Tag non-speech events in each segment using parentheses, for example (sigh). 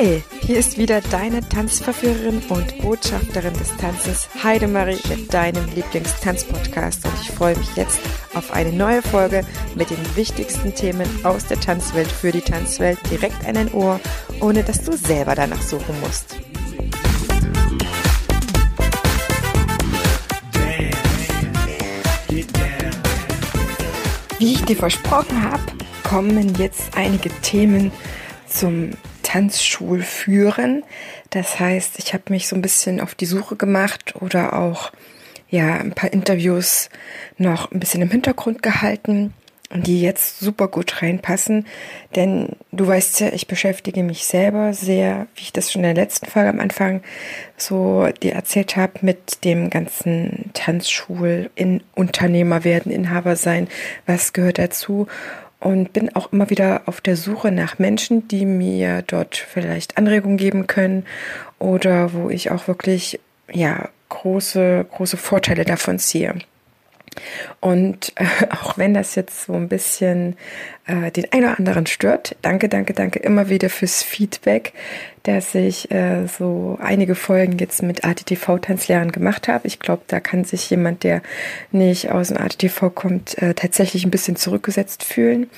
Hi, hier ist wieder deine Tanzverführerin und Botschafterin des Tanzes Heidemarie mit deinem Lieblingstanzpodcast und ich freue mich jetzt auf eine neue Folge mit den wichtigsten Themen aus der Tanzwelt für die Tanzwelt direkt an dein Ohr, ohne dass du selber danach suchen musst. Wie ich dir versprochen habe, kommen jetzt einige Themen zum Tanzschul führen. Das heißt, ich habe mich so ein bisschen auf die Suche gemacht oder auch ja ein paar Interviews noch ein bisschen im Hintergrund gehalten, die jetzt super gut reinpassen. Denn du weißt ja, ich beschäftige mich selber sehr, wie ich das schon in der letzten Folge am Anfang so dir erzählt habe, mit dem ganzen Tanzschul in Unternehmer werden, Inhaber sein, was gehört dazu und bin auch immer wieder auf der Suche nach Menschen, die mir dort vielleicht Anregungen geben können oder wo ich auch wirklich ja große große Vorteile davon ziehe. Und äh, (laughs) auch wenn das jetzt so ein bisschen äh, den einen oder anderen stört, danke, danke, danke immer wieder fürs Feedback, dass ich äh, so einige Folgen jetzt mit ATTV-Tanzlehrern gemacht habe. Ich glaube, da kann sich jemand, der nicht aus dem ATTV kommt, äh, tatsächlich ein bisschen zurückgesetzt fühlen.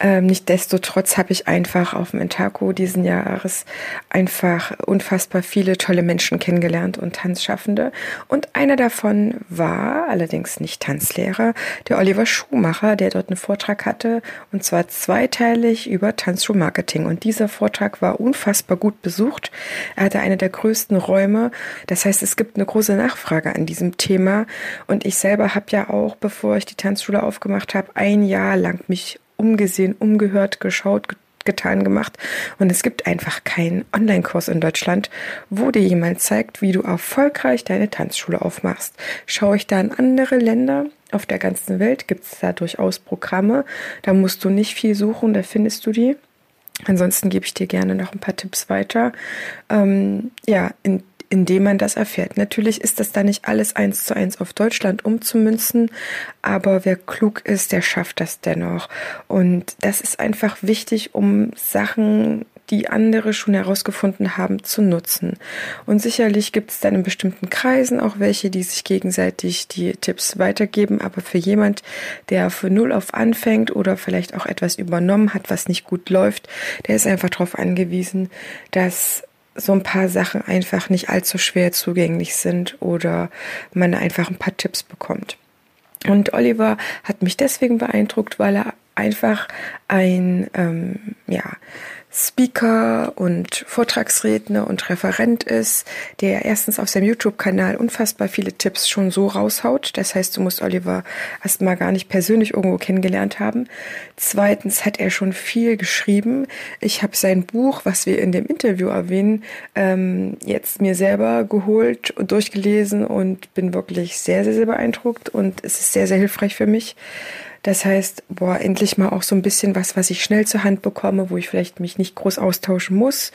Ähm, Nichtsdestotrotz habe ich einfach auf dem Intako diesen Jahres einfach unfassbar viele tolle Menschen kennengelernt und Tanzschaffende. Und einer davon war allerdings nicht Tanzlehrer, der Oliver Schumacher, der dort einen Vortrag hatte und zwar zweiteilig über Tanzschuhmarketing. Und dieser Vortrag war unfassbar gut gut besucht. Er hatte eine der größten Räume. Das heißt, es gibt eine große Nachfrage an diesem Thema. Und ich selber habe ja auch, bevor ich die Tanzschule aufgemacht habe, ein Jahr lang mich umgesehen, umgehört, geschaut, getan gemacht. Und es gibt einfach keinen Online-Kurs in Deutschland, wo dir jemand zeigt, wie du erfolgreich deine Tanzschule aufmachst. Schaue ich da in andere Länder, auf der ganzen Welt gibt es da durchaus Programme. Da musst du nicht viel suchen, da findest du die. Ansonsten gebe ich dir gerne noch ein paar Tipps weiter. Ähm, ja, in, indem man das erfährt. Natürlich ist das da nicht alles eins zu eins auf Deutschland umzumünzen, aber wer klug ist, der schafft das dennoch. Und das ist einfach wichtig, um Sachen die andere schon herausgefunden haben, zu nutzen. Und sicherlich gibt es dann in bestimmten Kreisen auch welche, die sich gegenseitig die Tipps weitergeben. Aber für jemand, der für Null auf anfängt oder vielleicht auch etwas übernommen hat, was nicht gut läuft, der ist einfach darauf angewiesen, dass so ein paar Sachen einfach nicht allzu schwer zugänglich sind oder man einfach ein paar Tipps bekommt. Und Oliver hat mich deswegen beeindruckt, weil er einfach ein, ähm, ja, Speaker und Vortragsredner und Referent ist, der erstens auf seinem YouTube-Kanal unfassbar viele Tipps schon so raushaut. Das heißt, du musst Oliver erstmal gar nicht persönlich irgendwo kennengelernt haben. Zweitens hat er schon viel geschrieben. Ich habe sein Buch, was wir in dem Interview erwähnen, ähm, jetzt mir selber geholt und durchgelesen und bin wirklich sehr, sehr, sehr beeindruckt und es ist sehr, sehr hilfreich für mich. Das heißt, boah, endlich mal auch so ein bisschen was, was ich schnell zur Hand bekomme, wo ich vielleicht mich nicht groß austauschen muss,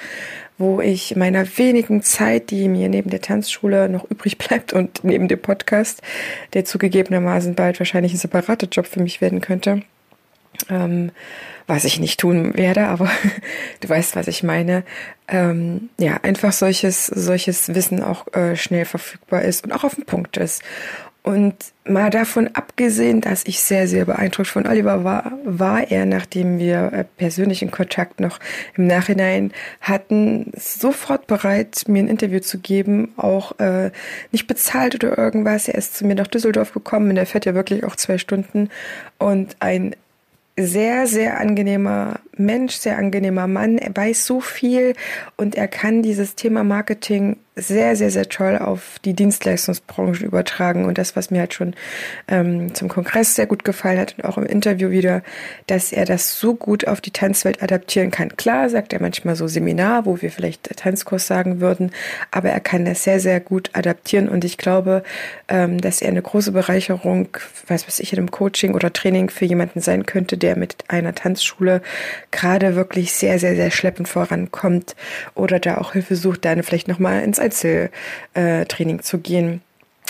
wo ich meiner wenigen Zeit, die mir neben der Tanzschule noch übrig (laughs) bleibt und neben dem Podcast, der zugegebenermaßen bald wahrscheinlich ein separater Job für mich werden könnte, ähm, was ich nicht tun werde, aber (laughs) du weißt, was ich meine. Ähm, ja, einfach solches, solches Wissen auch äh, schnell verfügbar ist und auch auf dem Punkt ist. Und mal davon abgesehen, dass ich sehr, sehr beeindruckt von Oliver war, war er, nachdem wir äh, persönlichen Kontakt noch im Nachhinein hatten, sofort bereit, mir ein Interview zu geben, auch äh, nicht bezahlt oder irgendwas. Er ist zu mir nach Düsseldorf gekommen und er fährt ja wirklich auch zwei Stunden und ein sehr, sehr angenehmer Mensch, sehr angenehmer Mann. Er weiß so viel und er kann dieses Thema Marketing sehr, sehr, sehr toll auf die Dienstleistungsbranche übertragen. Und das, was mir halt schon ähm, zum Kongress sehr gut gefallen hat und auch im Interview wieder, dass er das so gut auf die Tanzwelt adaptieren kann. Klar sagt er manchmal so Seminar, wo wir vielleicht Tanzkurs sagen würden, aber er kann das sehr, sehr gut adaptieren. Und ich glaube, ähm, dass er eine große Bereicherung, weiß was ich, in einem Coaching oder Training für jemanden sein könnte, der mit einer Tanzschule gerade wirklich sehr, sehr, sehr schleppend vorankommt oder da auch Hilfe sucht, dann vielleicht nochmal ins Einzeltraining zu gehen.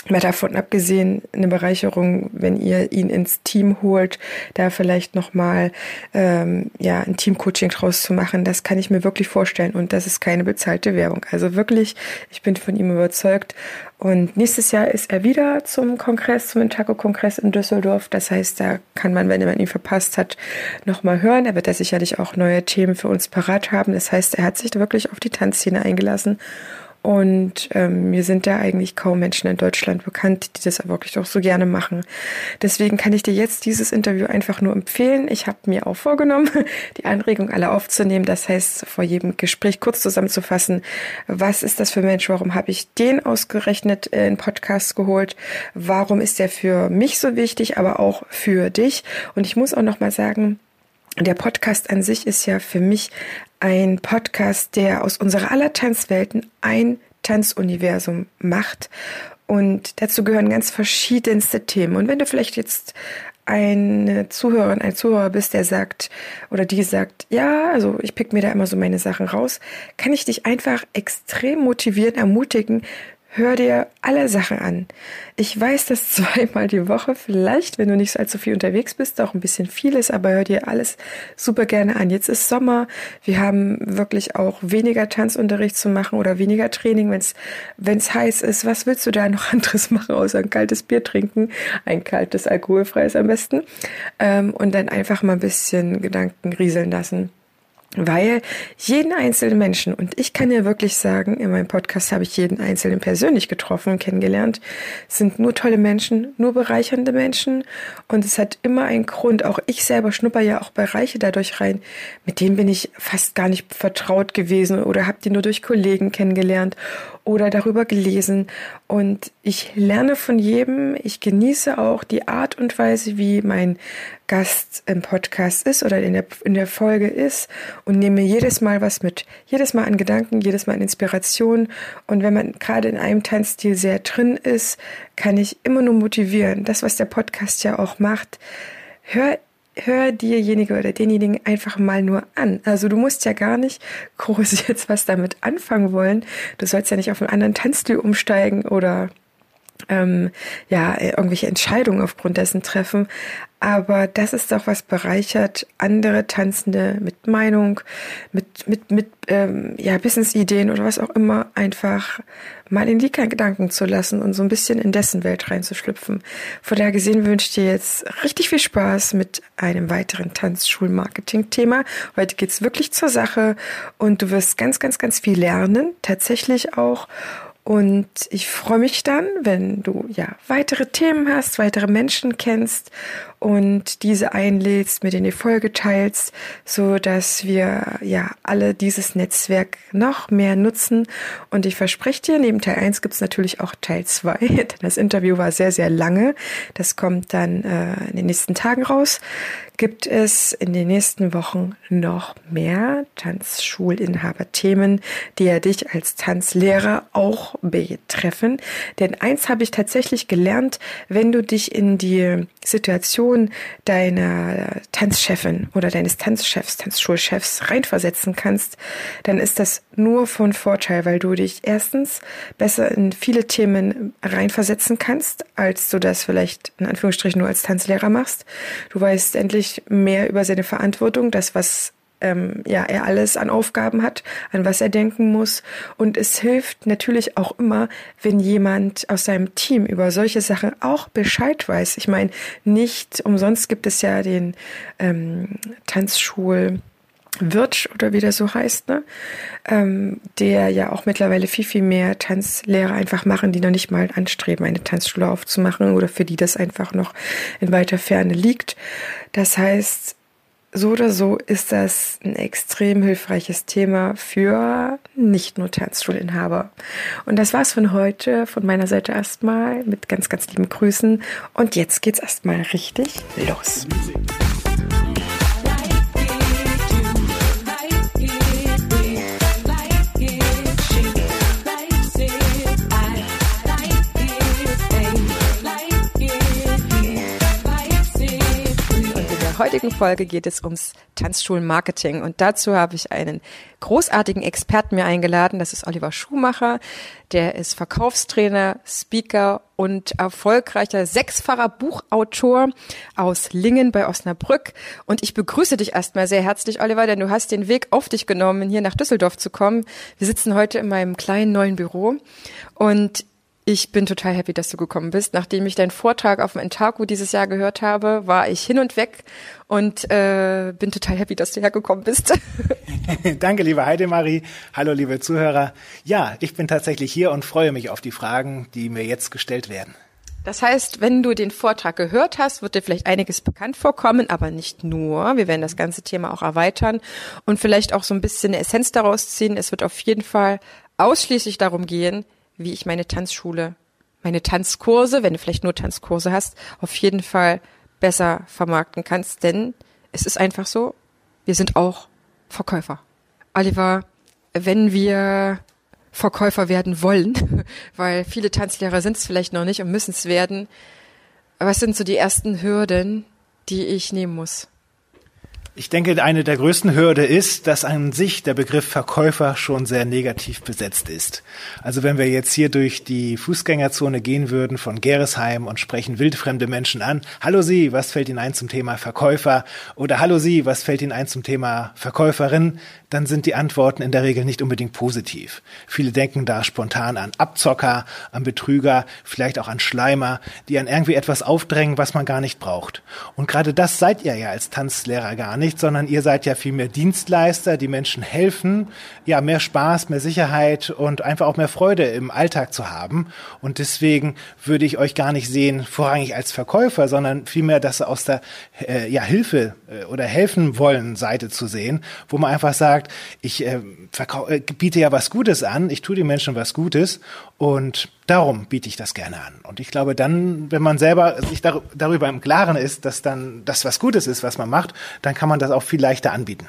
Mal davon abgesehen, eine Bereicherung, wenn ihr ihn ins Team holt, da vielleicht nochmal ähm, ja, ein Teamcoaching draus zu machen, das kann ich mir wirklich vorstellen. Und das ist keine bezahlte Werbung. Also wirklich, ich bin von ihm überzeugt. Und nächstes Jahr ist er wieder zum Kongress, zum Intaco-Kongress in Düsseldorf. Das heißt, da kann man, wenn man ihn verpasst hat, nochmal hören. Er wird da sicherlich auch neue Themen für uns parat haben. Das heißt, er hat sich wirklich auf die Tanzszene eingelassen und ähm, mir sind da eigentlich kaum Menschen in Deutschland bekannt, die das wirklich auch so gerne machen. Deswegen kann ich dir jetzt dieses Interview einfach nur empfehlen. Ich habe mir auch vorgenommen, (laughs) die Anregung alle aufzunehmen. Das heißt, vor jedem Gespräch kurz zusammenzufassen, was ist das für ein Mensch, warum habe ich den ausgerechnet in Podcast geholt, warum ist der für mich so wichtig, aber auch für dich. Und ich muss auch noch mal sagen, der Podcast an sich ist ja für mich ein Podcast, der aus unserer aller Tanzwelten ein Tanzuniversum macht. Und dazu gehören ganz verschiedenste Themen. Und wenn du vielleicht jetzt eine Zuhörerin, ein Zuhörer bist, der sagt oder die sagt, ja, also ich pick mir da immer so meine Sachen raus, kann ich dich einfach extrem motivieren, ermutigen, Hör dir alle Sachen an. Ich weiß, dass (laughs) zweimal die Woche vielleicht, wenn du nicht allzu viel unterwegs bist, auch ein bisschen viel ist, aber hör dir alles super gerne an. Jetzt ist Sommer. Wir haben wirklich auch weniger Tanzunterricht zu machen oder weniger Training, wenn es wenn es heiß ist. Was willst du da noch (laughs) anderes machen, außer ein kaltes Bier trinken? Ein kaltes, alkoholfreies am besten. Ähm, und dann einfach mal ein bisschen Gedanken rieseln lassen. Weil jeden einzelnen Menschen, und ich kann ja wirklich sagen, in meinem Podcast habe ich jeden einzelnen persönlich getroffen und kennengelernt, sind nur tolle Menschen, nur bereichernde Menschen. Und es hat immer einen Grund. Auch ich selber schnupper ja auch Bereiche dadurch rein. Mit denen bin ich fast gar nicht vertraut gewesen oder habe die nur durch Kollegen kennengelernt oder darüber gelesen. Und ich lerne von jedem. Ich genieße auch die Art und Weise, wie mein Gast im Podcast ist oder in der, in der Folge ist und nehme jedes Mal was mit. Jedes Mal an Gedanken, jedes Mal an Inspiration. Und wenn man gerade in einem Tanzstil sehr drin ist, kann ich immer nur motivieren. Das, was der Podcast ja auch macht. Hör hör dirjenige oder denjenigen einfach mal nur an. Also du musst ja gar nicht (laughs) groß jetzt was damit anfangen wollen. Du sollst ja nicht auf einen anderen Tanzstil umsteigen oder ähm, ja irgendwelche Entscheidungen aufgrund dessen treffen. Aber das ist doch was bereichert, andere Tanzende mit Meinung, mit, mit, mit ähm, ja, Business-Ideen oder was auch immer, einfach mal in die Gedanken zu lassen und so ein bisschen in dessen Welt reinzuschlüpfen. Von daher gesehen wünsche ich dir jetzt richtig viel Spaß mit einem weiteren Tanzschul-Marketing-Thema. Heute geht's wirklich zur Sache und du wirst ganz, ganz, ganz viel lernen, tatsächlich auch. Und ich freue mich dann, wenn du ja weitere Themen hast, weitere Menschen kennst und diese einlädst, mit denen die Folge teilst, so dass wir ja alle dieses Netzwerk noch mehr nutzen. Und ich verspreche dir, neben Teil 1 gibt es natürlich auch Teil 2, (laughs) denn das Interview war sehr, sehr lange. Das kommt dann äh, in den nächsten Tagen raus gibt es in den nächsten Wochen noch mehr Tanzschulinhaber-Themen, die ja dich als Tanzlehrer auch betreffen. Denn eins habe ich tatsächlich gelernt, wenn du dich in die Situation deiner Tanzchefin oder deines Tanzchefs, Tanzschulchefs reinversetzen kannst, dann ist das nur von Vorteil, weil du dich erstens besser in viele Themen reinversetzen kannst, als du das vielleicht in Anführungsstrichen nur als Tanzlehrer machst. Du weißt endlich, sich mehr über seine Verantwortung, das, was ähm, ja, er alles an Aufgaben hat, an was er denken muss. Und es hilft natürlich auch immer, wenn jemand aus seinem Team über solche Sachen auch Bescheid weiß. Ich meine, nicht umsonst gibt es ja den ähm, Tanzschul- Wirtsch oder wie der so heißt, ne? Ähm, der ja auch mittlerweile viel, viel mehr Tanzlehrer einfach machen, die noch nicht mal anstreben, eine Tanzschule aufzumachen oder für die das einfach noch in weiter Ferne liegt. Das heißt, so oder so ist das ein extrem hilfreiches Thema für nicht nur Tanzschulinhaber. Und das war's von heute, von meiner Seite erstmal mit ganz, ganz lieben Grüßen. Und jetzt geht's erstmal richtig los. Der heutigen Folge geht es ums Tanzschulenmarketing und dazu habe ich einen großartigen Experten mir eingeladen. Das ist Oliver Schumacher. Der ist Verkaufstrainer, Speaker und erfolgreicher sechsfacher Buchautor aus Lingen bei Osnabrück. Und ich begrüße dich erstmal sehr herzlich, Oliver, denn du hast den Weg auf dich genommen, hier nach Düsseldorf zu kommen. Wir sitzen heute in meinem kleinen neuen Büro und ich bin total happy, dass du gekommen bist. Nachdem ich deinen Vortrag auf dem Entaku dieses Jahr gehört habe, war ich hin und weg und äh, bin total happy, dass du hergekommen bist. (laughs) Danke, liebe Heidemarie. Hallo, liebe Zuhörer. Ja, ich bin tatsächlich hier und freue mich auf die Fragen, die mir jetzt gestellt werden. Das heißt, wenn du den Vortrag gehört hast, wird dir vielleicht einiges bekannt vorkommen, aber nicht nur. Wir werden das ganze Thema auch erweitern und vielleicht auch so ein bisschen eine Essenz daraus ziehen. Es wird auf jeden Fall ausschließlich darum gehen, wie ich meine Tanzschule, meine Tanzkurse, wenn du vielleicht nur Tanzkurse hast, auf jeden Fall besser vermarkten kannst, denn es ist einfach so, wir sind auch Verkäufer. Oliver, wenn wir Verkäufer werden wollen, (laughs) weil viele Tanzlehrer sind es vielleicht noch nicht und müssen es werden, was sind so die ersten Hürden, die ich nehmen muss? Ich denke, eine der größten Hürde ist, dass an sich der Begriff Verkäufer schon sehr negativ besetzt ist. Also wenn wir jetzt hier durch die Fußgängerzone gehen würden von Geresheim und sprechen wildfremde Menschen an, hallo Sie, was fällt Ihnen ein zum Thema Verkäufer? Oder hallo Sie, was fällt Ihnen ein zum Thema Verkäuferin? Dann sind die Antworten in der Regel nicht unbedingt positiv. Viele denken da spontan an Abzocker, an Betrüger, vielleicht auch an Schleimer, die an irgendwie etwas aufdrängen, was man gar nicht braucht. Und gerade das seid ihr ja als Tanzlehrer gar nicht sondern ihr seid ja vielmehr Dienstleister, die Menschen helfen, ja, mehr Spaß, mehr Sicherheit und einfach auch mehr Freude im Alltag zu haben. Und deswegen würde ich euch gar nicht sehen, vorrangig als Verkäufer, sondern vielmehr das aus der äh, ja, Hilfe äh, oder helfen wollen Seite zu sehen, wo man einfach sagt, ich äh, äh, biete ja was Gutes an, ich tue den Menschen was Gutes und darum biete ich das gerne an. Und ich glaube dann, wenn man selber sich dar darüber im Klaren ist, dass dann das was Gutes ist, was man macht, dann kann man das auch viel leichter anbieten.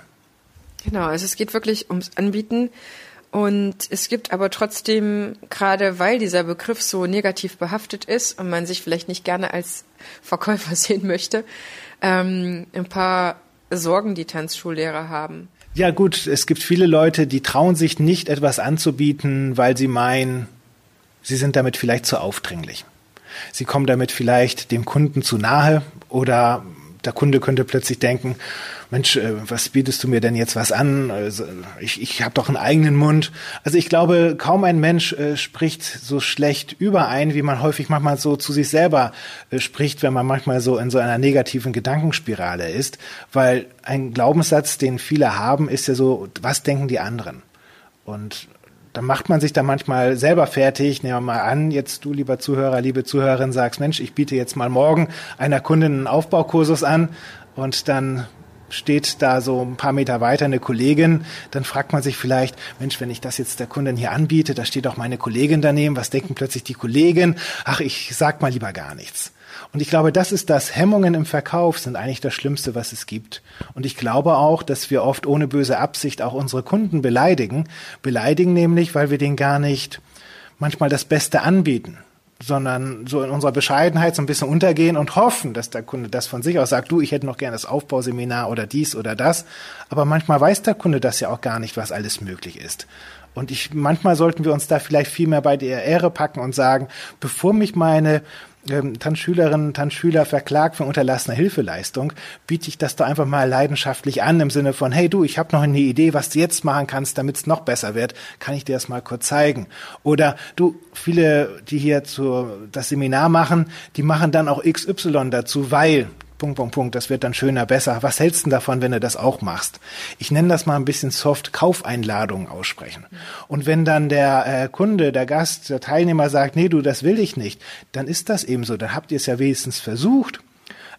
Genau, also es geht wirklich ums Anbieten. Und es gibt aber trotzdem, gerade weil dieser Begriff so negativ behaftet ist und man sich vielleicht nicht gerne als Verkäufer (laughs) sehen möchte, ähm, ein paar Sorgen, die Tanzschullehrer haben. Ja gut, es gibt viele Leute, die trauen sich nicht etwas anzubieten, weil sie meinen, Sie sind damit vielleicht zu aufdringlich. Sie kommen damit vielleicht dem Kunden zu nahe oder der Kunde könnte plötzlich denken, Mensch, äh, was bietest du mir denn jetzt was an? Also ich ich habe doch einen eigenen Mund. Also ich glaube, kaum ein Mensch äh, spricht so schlecht überein, wie man häufig manchmal so zu sich selber äh, spricht, wenn man manchmal so in so einer negativen Gedankenspirale ist. Weil ein Glaubenssatz, den viele haben, ist ja so, was denken die anderen? Und dann macht man sich da manchmal selber fertig. Nehmen wir mal an, jetzt du, lieber Zuhörer, liebe Zuhörerin, sagst, Mensch, ich biete jetzt mal morgen einer Kundin einen Aufbaukursus an und dann steht da so ein paar Meter weiter eine Kollegin, dann fragt man sich vielleicht, Mensch, wenn ich das jetzt der Kundin hier anbiete, da steht auch meine Kollegin daneben, was denken plötzlich die Kollegin? Ach, ich sag mal lieber gar nichts. Und ich glaube, das ist das. Hemmungen im Verkauf sind eigentlich das Schlimmste, was es gibt. Und ich glaube auch, dass wir oft ohne böse Absicht auch unsere Kunden beleidigen. Beleidigen nämlich, weil wir denen gar nicht manchmal das Beste anbieten sondern so in unserer Bescheidenheit so ein bisschen untergehen und hoffen, dass der Kunde das von sich aus sagt, du, ich hätte noch gerne das Aufbauseminar oder dies oder das. Aber manchmal weiß der Kunde das ja auch gar nicht, was alles möglich ist. Und ich, manchmal sollten wir uns da vielleicht viel mehr bei der Ehre packen und sagen, bevor mich meine ähm, Tanzschülerinnen, Tanzschüler verklagt für unterlassene Hilfeleistung, biete ich das doch einfach mal leidenschaftlich an im Sinne von, hey du, ich habe noch eine Idee, was du jetzt machen kannst, damit es noch besser wird, kann ich dir das mal kurz zeigen. Oder du, viele, die hier zu, das Seminar machen, die machen dann auch XY dazu, weil Punkt, Punkt, Punkt, das wird dann schöner, besser. Was hältst du davon, wenn du das auch machst? Ich nenne das mal ein bisschen soft Kaufeinladungen aussprechen. Und wenn dann der äh, Kunde, der Gast, der Teilnehmer sagt, nee, du, das will ich nicht, dann ist das eben so. Dann habt ihr es ja wenigstens versucht.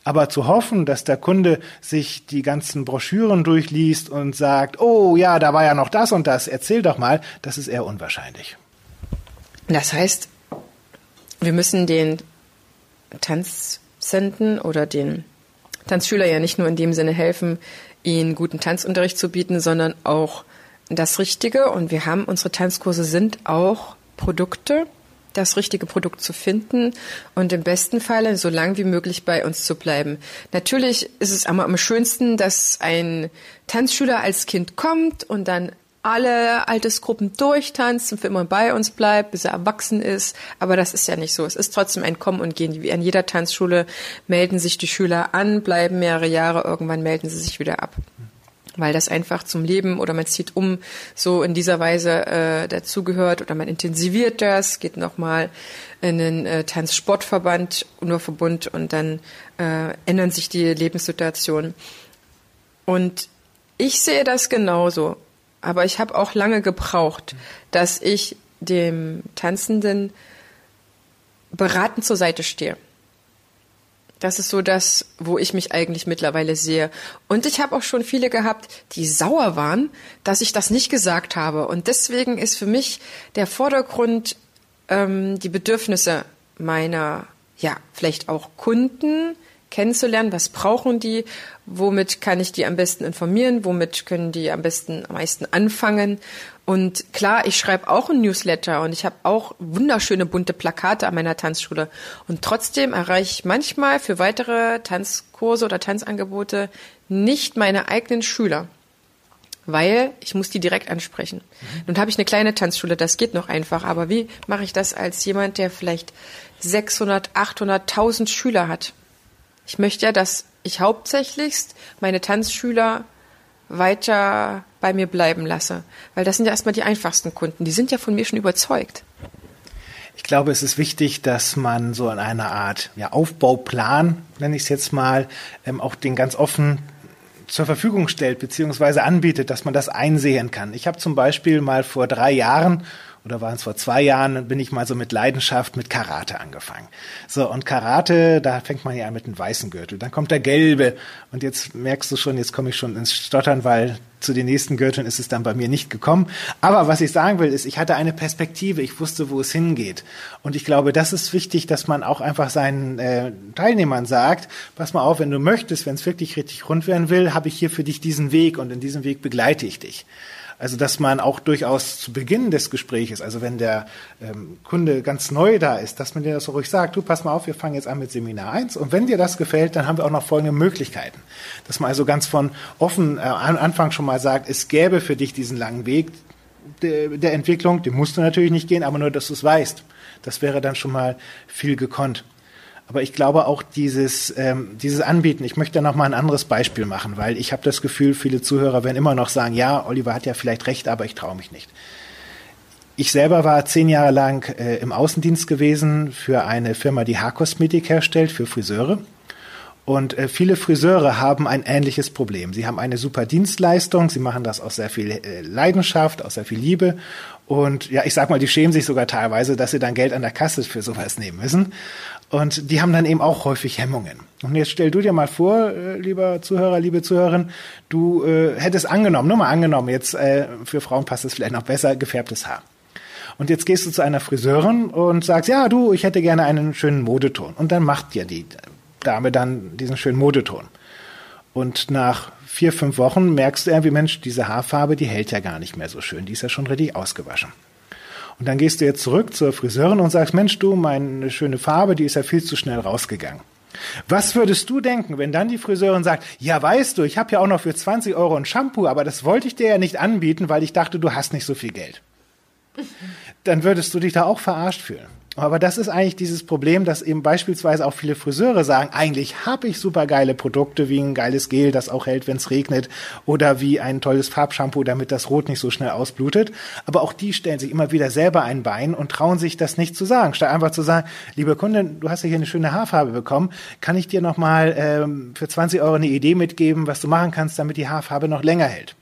Aber zu hoffen, dass der Kunde sich die ganzen Broschüren durchliest und sagt, oh ja, da war ja noch das und das, erzähl doch mal, das ist eher unwahrscheinlich. Das heißt, wir müssen den Tanz senden oder den Tanzschüler ja nicht nur in dem Sinne helfen, ihnen guten Tanzunterricht zu bieten, sondern auch das Richtige. Und wir haben, unsere Tanzkurse sind auch Produkte. das richtige Produkt zu finden und im besten Falle so lang wie möglich bei uns zu bleiben. Natürlich ist es immer am schönsten, dass ein Tanzschüler als Kind kommt und dann alle Altersgruppen und für immer bei uns bleibt, bis er erwachsen ist. Aber das ist ja nicht so. Es ist trotzdem ein Kommen und Gehen. Wie an jeder Tanzschule melden sich die Schüler an, bleiben mehrere Jahre, irgendwann melden sie sich wieder ab. Weil das einfach zum Leben oder man zieht um so in dieser Weise äh, dazugehört oder man intensiviert das, geht nochmal in den äh, Tanzsportverband, Unurverbund und dann äh, ändern sich die Lebenssituationen. Und ich sehe das genauso. Aber ich habe auch lange gebraucht, dass ich dem Tanzenden beratend zur Seite stehe. Das ist so das, wo ich mich eigentlich mittlerweile sehe. Und ich habe auch schon viele gehabt, die sauer waren, dass ich das nicht gesagt habe. Und deswegen ist für mich der Vordergrund ähm, die Bedürfnisse meiner, ja, vielleicht auch Kunden, kennenzulernen, was brauchen die, womit kann ich die am besten informieren, womit können die am besten am meisten anfangen. Und klar, ich schreibe auch ein Newsletter und ich habe auch wunderschöne bunte Plakate an meiner Tanzschule. Und trotzdem erreiche ich manchmal für weitere Tanzkurse oder Tanzangebote nicht meine eigenen Schüler weil ich muss die direkt ansprechen. Mhm. Nun habe ich eine kleine Tanzschule, das geht noch einfach, aber wie mache ich das als jemand, der vielleicht 600, 800, 1000 Schüler hat? Ich möchte ja, dass ich hauptsächlichst meine Tanzschüler weiter bei mir bleiben lasse. Weil das sind ja erstmal die einfachsten Kunden. Die sind ja von mir schon überzeugt. Ich glaube, es ist wichtig, dass man so in einer Art ja, Aufbauplan, nenne ich es jetzt mal, ähm, auch den ganz offen zur Verfügung stellt beziehungsweise anbietet, dass man das einsehen kann. Ich habe zum Beispiel mal vor drei Jahren oder waren es vor zwei Jahren, bin ich mal so mit Leidenschaft mit Karate angefangen. So, und Karate, da fängt man ja an mit einem weißen Gürtel. Dann kommt der gelbe. Und jetzt merkst du schon, jetzt komme ich schon ins Stottern, weil zu den nächsten Gürteln ist es dann bei mir nicht gekommen. Aber was ich sagen will, ist, ich hatte eine Perspektive, ich wusste, wo es hingeht. Und ich glaube, das ist wichtig, dass man auch einfach seinen äh, Teilnehmern sagt, pass mal auf, wenn du möchtest, wenn es wirklich richtig rund werden will, habe ich hier für dich diesen Weg und in diesem Weg begleite ich dich. Also dass man auch durchaus zu Beginn des Gespräches, also wenn der ähm, Kunde ganz neu da ist, dass man dir das so ruhig sagt, du pass mal auf, wir fangen jetzt an mit Seminar 1 und wenn dir das gefällt, dann haben wir auch noch folgende Möglichkeiten. Dass man also ganz von offen äh, am Anfang schon mal sagt, es gäbe für dich diesen langen Weg der, der Entwicklung, den musst du natürlich nicht gehen, aber nur, dass du es weißt. Das wäre dann schon mal viel gekonnt. Aber ich glaube auch dieses, ähm, dieses Anbieten, ich möchte da noch mal ein anderes Beispiel machen, weil ich habe das Gefühl, viele Zuhörer werden immer noch sagen, ja, Oliver hat ja vielleicht recht, aber ich traue mich nicht. Ich selber war zehn Jahre lang äh, im Außendienst gewesen für eine Firma, die Haarkosmetik herstellt, für Friseure. Und äh, viele Friseure haben ein ähnliches Problem. Sie haben eine super Dienstleistung, sie machen das aus sehr viel äh, Leidenschaft, aus sehr viel Liebe. Und ja, ich sag mal, die schämen sich sogar teilweise, dass sie dann Geld an der Kasse für sowas nehmen müssen. Und die haben dann eben auch häufig Hemmungen. Und jetzt stell du dir mal vor, äh, lieber Zuhörer, liebe Zuhörerin, du äh, hättest angenommen, nur mal angenommen, jetzt äh, für Frauen passt es vielleicht noch besser, gefärbtes Haar. Und jetzt gehst du zu einer Friseurin und sagst, ja, du, ich hätte gerne einen schönen Modeton. Und dann macht dir die Dame dann diesen schönen Modeton. Und nach vier, fünf Wochen merkst du irgendwie, Mensch, diese Haarfarbe, die hält ja gar nicht mehr so schön. Die ist ja schon richtig ausgewaschen. Und dann gehst du jetzt zurück zur Friseurin und sagst, Mensch, du, meine schöne Farbe, die ist ja viel zu schnell rausgegangen. Was würdest du denken, wenn dann die Friseurin sagt, ja, weißt du, ich habe ja auch noch für 20 Euro ein Shampoo, aber das wollte ich dir ja nicht anbieten, weil ich dachte, du hast nicht so viel Geld. Dann würdest du dich da auch verarscht fühlen. Aber das ist eigentlich dieses Problem, dass eben beispielsweise auch viele Friseure sagen, eigentlich habe ich super geile Produkte wie ein geiles Gel, das auch hält, wenn es regnet, oder wie ein tolles Farbshampoo, damit das Rot nicht so schnell ausblutet. Aber auch die stellen sich immer wieder selber ein Bein und trauen sich das nicht zu sagen, statt einfach zu sagen, liebe Kundin, du hast ja hier eine schöne Haarfarbe bekommen, kann ich dir nochmal ähm, für 20 Euro eine Idee mitgeben, was du machen kannst, damit die Haarfarbe noch länger hält.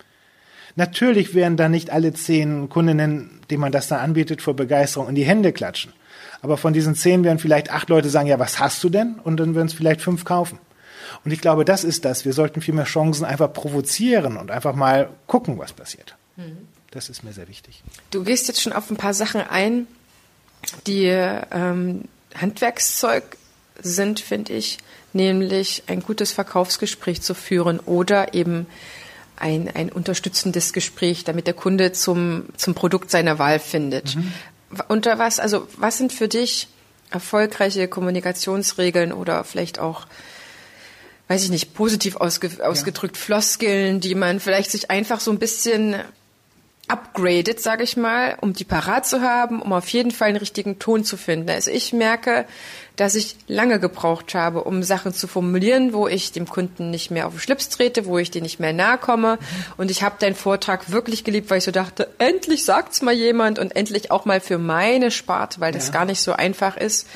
Natürlich werden da nicht alle zehn Kundinnen, denen man das da anbietet, vor Begeisterung in die Hände klatschen. Aber von diesen zehn werden vielleicht acht Leute sagen, ja, was hast du denn? Und dann werden es vielleicht fünf kaufen. Und ich glaube, das ist das. Wir sollten viel mehr Chancen einfach provozieren und einfach mal gucken, was passiert. Mhm. Das ist mir sehr wichtig. Du gehst jetzt schon auf ein paar Sachen ein, die ähm, Handwerkszeug sind, finde ich, nämlich ein gutes Verkaufsgespräch zu führen oder eben ein, ein unterstützendes Gespräch, damit der Kunde zum, zum Produkt seiner Wahl findet. Mhm unter was, also was sind für dich erfolgreiche Kommunikationsregeln oder vielleicht auch, weiß ich nicht, positiv ausge ausgedrückt, ja. Floskeln, die man vielleicht sich einfach so ein bisschen upgraded, sage ich mal, um die parat zu haben, um auf jeden Fall einen richtigen Ton zu finden. Also ich merke, dass ich lange gebraucht habe, um Sachen zu formulieren, wo ich dem Kunden nicht mehr auf den Schlips trete, wo ich dir nicht mehr nahe komme. Und ich habe deinen Vortrag wirklich geliebt, weil ich so dachte, endlich sagt's mal jemand und endlich auch mal für meine Sparte, weil das ja. gar nicht so einfach ist.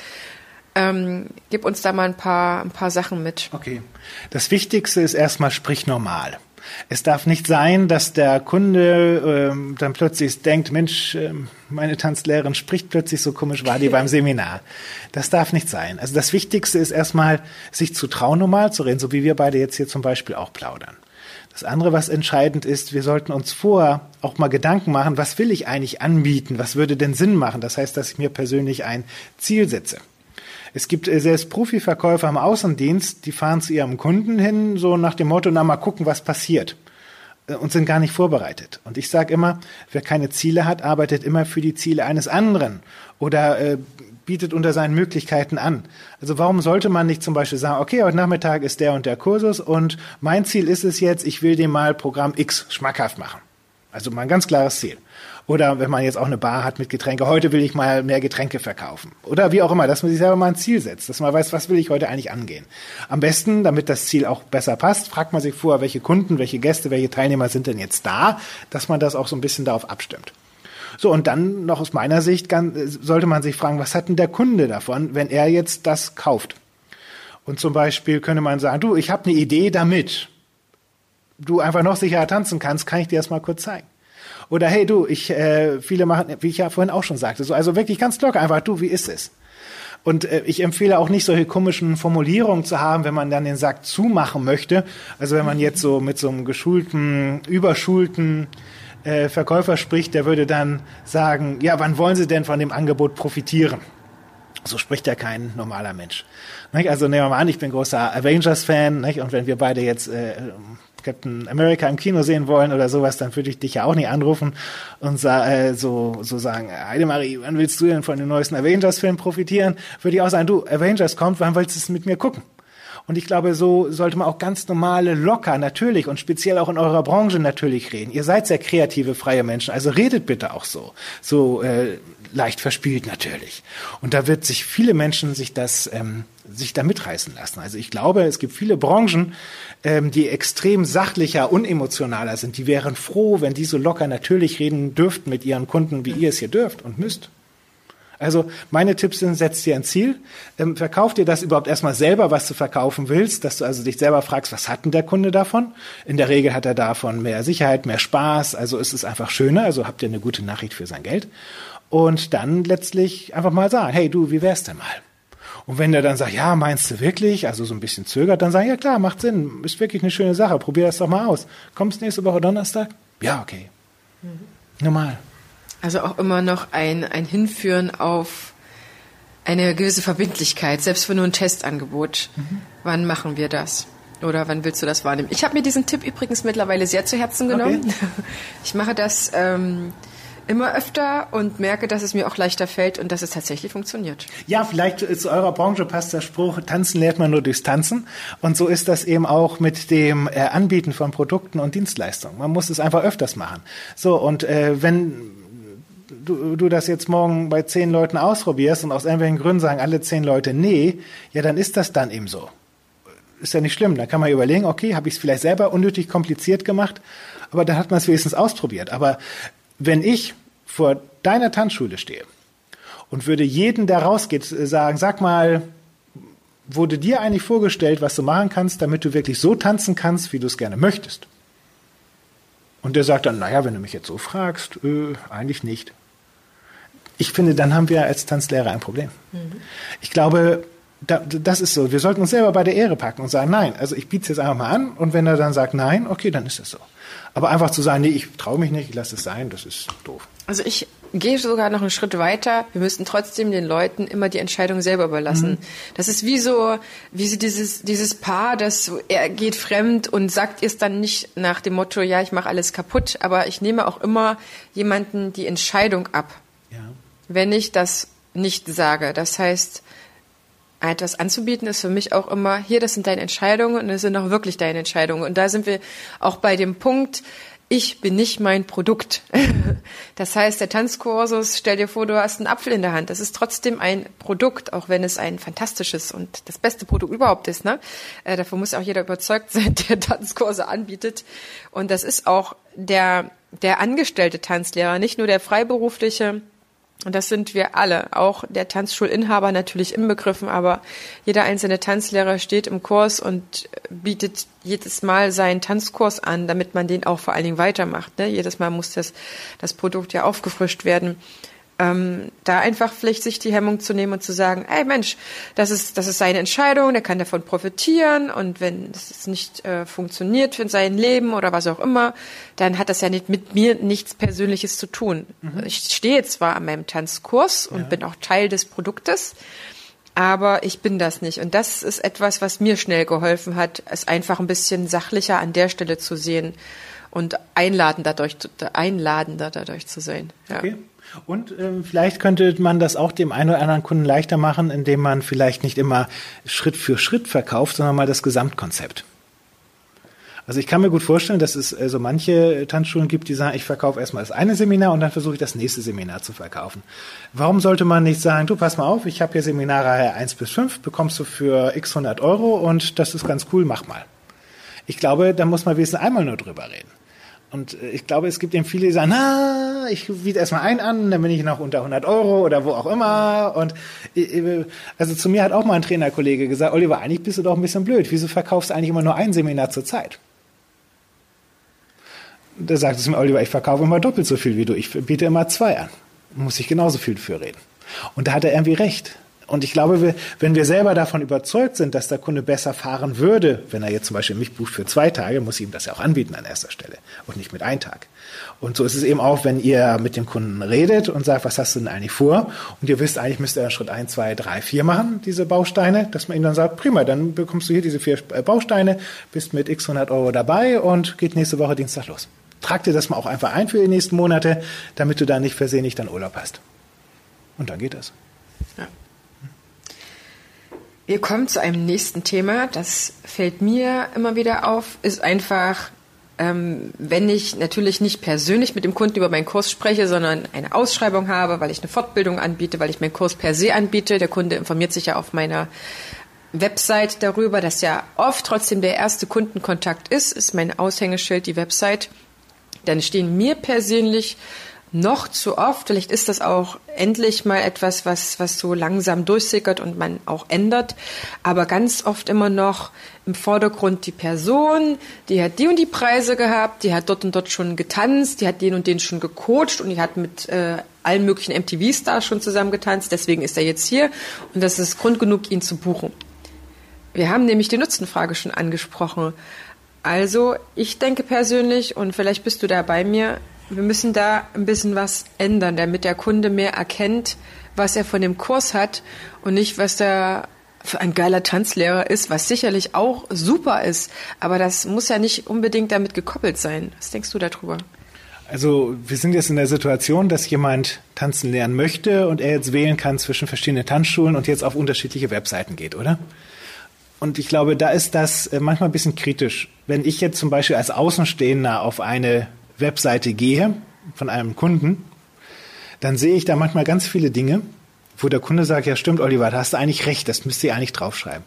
Ähm, gib uns da mal ein paar, ein paar Sachen mit. Okay. Das Wichtigste ist erstmal, sprich normal. Es darf nicht sein, dass der Kunde ähm, dann plötzlich denkt, Mensch, äh, meine Tanzlehrerin spricht plötzlich so komisch, war die beim (laughs) Seminar. Das darf nicht sein. Also das Wichtigste ist erstmal, sich zu trauen, normal zu reden, so wie wir beide jetzt hier zum Beispiel auch plaudern. Das andere, was entscheidend ist, wir sollten uns vorher auch mal Gedanken machen, was will ich eigentlich anbieten? Was würde denn Sinn machen? Das heißt, dass ich mir persönlich ein Ziel setze. Es gibt äh, selbst Profiverkäufer im Außendienst, die fahren zu ihrem Kunden hin, so nach dem Motto, na mal gucken, was passiert äh, und sind gar nicht vorbereitet. Und ich sage immer, wer keine Ziele hat, arbeitet immer für die Ziele eines anderen oder äh, bietet unter seinen Möglichkeiten an. Also warum sollte man nicht zum Beispiel sagen, okay, heute Nachmittag ist der und der Kursus und mein Ziel ist es jetzt, ich will dem mal Programm X schmackhaft machen. Also mal ein ganz klares Ziel. Oder wenn man jetzt auch eine Bar hat mit Getränke, heute will ich mal mehr Getränke verkaufen. Oder wie auch immer, dass man sich selber mal ein Ziel setzt, dass man weiß, was will ich heute eigentlich angehen. Am besten, damit das Ziel auch besser passt, fragt man sich vorher, welche Kunden, welche Gäste, welche Teilnehmer sind denn jetzt da, dass man das auch so ein bisschen darauf abstimmt. So, und dann noch aus meiner Sicht sollte man sich fragen, was hat denn der Kunde davon, wenn er jetzt das kauft? Und zum Beispiel könnte man sagen, du, ich habe eine Idee damit. Du einfach noch sicherer tanzen kannst, kann ich dir das mal kurz zeigen. Oder hey du, ich, äh, viele machen, wie ich ja vorhin auch schon sagte, so, also wirklich ganz locker einfach, du, wie ist es? Und äh, ich empfehle auch nicht solche komischen Formulierungen zu haben, wenn man dann den Sack zumachen möchte. Also wenn man jetzt so mit so einem geschulten, überschulten äh, Verkäufer spricht, der würde dann sagen, ja, wann wollen Sie denn von dem Angebot profitieren? So spricht ja kein normaler Mensch. Also nehmen wir mal an, ich bin großer Avengers-Fan, und wenn wir beide jetzt äh, Captain America im Kino sehen wollen oder sowas, dann würde ich dich ja auch nicht anrufen und äh, so, so sagen, Heidemarie, wann willst du denn von dem neuesten Avengers-Film profitieren? Würde ich auch sagen, du, Avengers kommt, wann willst du es mit mir gucken? Und ich glaube, so sollte man auch ganz normale, locker, natürlich und speziell auch in eurer Branche natürlich reden. Ihr seid sehr kreative, freie Menschen, also redet bitte auch so. So äh, leicht verspielt natürlich. Und da wird sich viele Menschen sich das ähm, sich da mitreißen lassen. Also ich glaube, es gibt viele Branchen, ähm, die extrem sachlicher, unemotionaler sind. Die wären froh, wenn die so locker natürlich reden dürften mit ihren Kunden, wie ihr es hier dürft und müsst. Also meine Tipps sind, setz dir ein Ziel, ähm, verkauf dir das überhaupt erstmal selber, was du verkaufen willst, dass du also dich selber fragst, was hat denn der Kunde davon? In der Regel hat er davon mehr Sicherheit, mehr Spaß, also ist es einfach schöner, also habt ihr eine gute Nachricht für sein Geld. Und dann letztlich einfach mal sagen, hey du, wie wär's denn mal? Und wenn der dann sagt, ja, meinst du wirklich? Also so ein bisschen zögert, dann sagen, ja klar, macht Sinn, ist wirklich eine schöne Sache, probier das doch mal aus. Kommst nächste Woche Donnerstag? Ja, okay. Mhm. Normal. Also auch immer noch ein, ein Hinführen auf eine gewisse Verbindlichkeit, selbst für nur ein Testangebot. Mhm. Wann machen wir das? Oder wann willst du das wahrnehmen? Ich habe mir diesen Tipp übrigens mittlerweile sehr zu Herzen genommen. Okay. (laughs) Ich mache das ähm, immer öfter und merke, dass es mir auch leichter fällt und dass es tatsächlich funktioniert. Ja, vielleicht zu eurer Branche passt der Spruch, tanzen lernt man nur durchs Tanzen. Und so ist das eben auch mit dem äh, Anbieten von Produkten und Dienstleistungen. Man muss es einfach öfters machen. So, und äh, wenn du, du das jetzt morgen bei zehn Leuten ausprobierst und aus irgendwelchen Gründen sagen alle zehn Leute nee, ja, dann ist das dann eben so. Ist ja nicht schlimm. Dann kann man überlegen, okay, habe ich es vielleicht selber unnötig kompliziert gemacht, aber dann hat man es wenigstens ausprobiert. Aber wenn ich vor deiner Tanzschule stehe und würde jeden, der rausgeht, sagen, sag mal, wurde dir eigentlich vorgestellt, was du machen kannst, damit du wirklich so tanzen kannst, wie du es gerne möchtest? Und der sagt dann, naja, wenn du mich jetzt so fragst, äh, eigentlich nicht. Ich finde, dann haben wir als Tanzlehrer ein Problem. Mhm. Ich glaube, da, das ist so. Wir sollten uns selber bei der Ehre packen und sagen, nein, also ich biete es jetzt einfach mal an und wenn er dann sagt nein, okay, dann ist es so. Aber einfach zu sagen, nee, ich traue mich nicht, ich lasse es sein, das ist doof. Also ich gehe sogar noch einen Schritt weiter. Wir müssten trotzdem den Leuten immer die Entscheidung selber überlassen. Mhm. Das ist wie so, wie so dieses, dieses Paar, das er geht fremd und sagt es dann nicht nach dem Motto, ja, ich mache alles kaputt, aber ich nehme auch immer jemanden die Entscheidung ab. Wenn ich das nicht sage. Das heißt, etwas anzubieten ist für mich auch immer, hier, das sind deine Entscheidungen und das sind auch wirklich deine Entscheidungen. Und da sind wir auch bei dem Punkt, ich bin nicht mein Produkt. (laughs) Das heißt, der Tanzkursus, stell dir vor, du hast einen Apfel in der Hand. Das ist trotzdem ein Produkt, auch wenn es ein fantastisches und das beste Produkt überhaupt ist. Ne? Äh, davon muss auch jeder überzeugt (laughs) sein, der Tanzkurse anbietet. Und das ist auch der, der angestellte Tanzlehrer, nicht nur der freiberufliche und das sind wir alle, auch der Tanzschulinhaber natürlich inbegriffen, aber jeder einzelne Tanzlehrer steht im Kurs und bietet jedes Mal seinen Tanzkurs an, damit man den auch vor allen Dingen weitermacht. Ne? Jedes Mal muss das, das Produkt ja aufgefrischt werden ähm, da einfach vielleicht sich die Hemmung zu nehmen und zu sagen, ey Mensch, das ist, das ist seine Entscheidung, der kann davon profitieren und wenn es nicht äh, funktioniert für sein Leben oder was auch immer, dann hat das ja nicht mit mir nichts Persönliches zu tun. Mhm. Ich stehe zwar an meinem Tanzkurs und ja. bin auch Teil des Produktes, aber ich bin das nicht. Und das ist etwas, was mir schnell geholfen hat, es einfach ein bisschen sachlicher an der Stelle zu sehen und einladender dadurch, einladender dadurch zu sein. Ja. Okay. Und ähm, vielleicht könnte man das auch dem einen oder anderen Kunden leichter machen, indem man vielleicht nicht immer Schritt für Schritt verkauft, sondern mal das Gesamtkonzept. Also ich kann mir gut vorstellen, dass es so manche Tanzschulen gibt, die sagen, ich verkaufe erstmal das eine Seminar und dann versuche ich das nächste Seminar zu verkaufen. Warum sollte man nicht sagen, du pass mal auf, ich habe hier Seminarreihe 1 bis 5, bekommst du für x 100 Euro und das ist ganz cool, mach mal. Ich glaube, da muss man wenigstens einmal nur drüber reden. Und äh, ich glaube, es gibt eben viele, die sagen, na, ich biete erstmal ein an, dann bin ich noch unter 100 Euro oder wo auch immer. Und äh, also zu mir hat auch mal ein Trainerkollege gesagt, Oliver, eigentlich bist du doch ein bisschen blöd. Wieso verkaufst du eigentlich immer nur ein Seminar zur Zeit? Da sagt es mir, Oliver, ich verkaufe immer doppelt so viel wie du. Ich biete immer zwei an. Muss ich genauso viel für reden. Und da hat er irgendwie recht. Und ich glaube, wenn wir selber davon überzeugt sind, dass der Kunde besser fahren würde, wenn er jetzt zum Beispiel mich bucht für zwei Tage, muss ich ihm das ja auch anbieten an erster Stelle und nicht mit einem Tag. Und so ist es eben auch, wenn ihr mit dem Kunden redet und sagt, was hast du denn eigentlich vor? Und ihr wisst, eigentlich müsst ihr Schritt eins, zwei, drei, vier machen, diese Bausteine, dass man ihm dann sagt, prima, dann bekommst du hier diese vier äh, Bausteine, bist mit x 100 Euro dabei und geht nächste Woche Dienstag los. Trag dir das mal auch einfach ein für die nächsten Monate, damit du da nicht versehentlich dann Urlaub hast. Und dann geht das. Ja. Wir kommen zu einem nächsten Thema. Das fällt mir immer wieder auf, ist einfach, ähm, wenn ich natürlich nicht persönlich mit dem Kunden über meinen Kurs spreche, sondern eine Ausschreibung habe, weil ich eine Fortbildung anbiete, weil ich meinen Kurs per se anbiete. Der Kunde informiert sich ja auf meiner Website darüber, dass ja oft trotzdem der erste Kundenkontakt ist, ist mein Aushängeschild die Website. Dann stehen mir persönlich noch zu oft. Vielleicht ist das auch endlich mal etwas, was, was so langsam durchsickert und man auch ändert. Aber ganz oft immer noch im Vordergrund die Person, die hat die und die Preise gehabt, die hat dort und dort schon getanzt, die hat den und den schon gecoacht und die hat mit äh, allen möglichen MTV-Stars schon zusammen getanzt. Deswegen ist er jetzt hier und das ist Grund genug, ihn zu buchen. Wir haben nämlich die Nutzenfrage schon angesprochen. Also ich denke persönlich, und vielleicht bist du da bei mir, wir müssen da ein bisschen was ändern, damit der Kunde mehr erkennt, was er von dem Kurs hat und nicht, was der für ein geiler Tanzlehrer ist, was sicherlich auch super ist. Aber das muss ja nicht unbedingt damit gekoppelt sein. Was denkst du darüber? Also wir sind jetzt in der Situation, dass jemand tanzen lernen möchte und er jetzt wählen kann zwischen verschiedenen Tanzschulen und jetzt auf unterschiedliche Webseiten geht, oder? Und ich glaube, da ist das äh, manchmal ein bisschen kritisch. Wenn ich jetzt zum Beispiel als Außenstehender auf eine Webseite gehe von einem Kunden, dann sehe ich da manchmal ganz viele Dinge, wo der Kunde sagt, ja stimmt, Oliver, da hast du eigentlich recht, das müsst ihr eigentlich draufschreiben.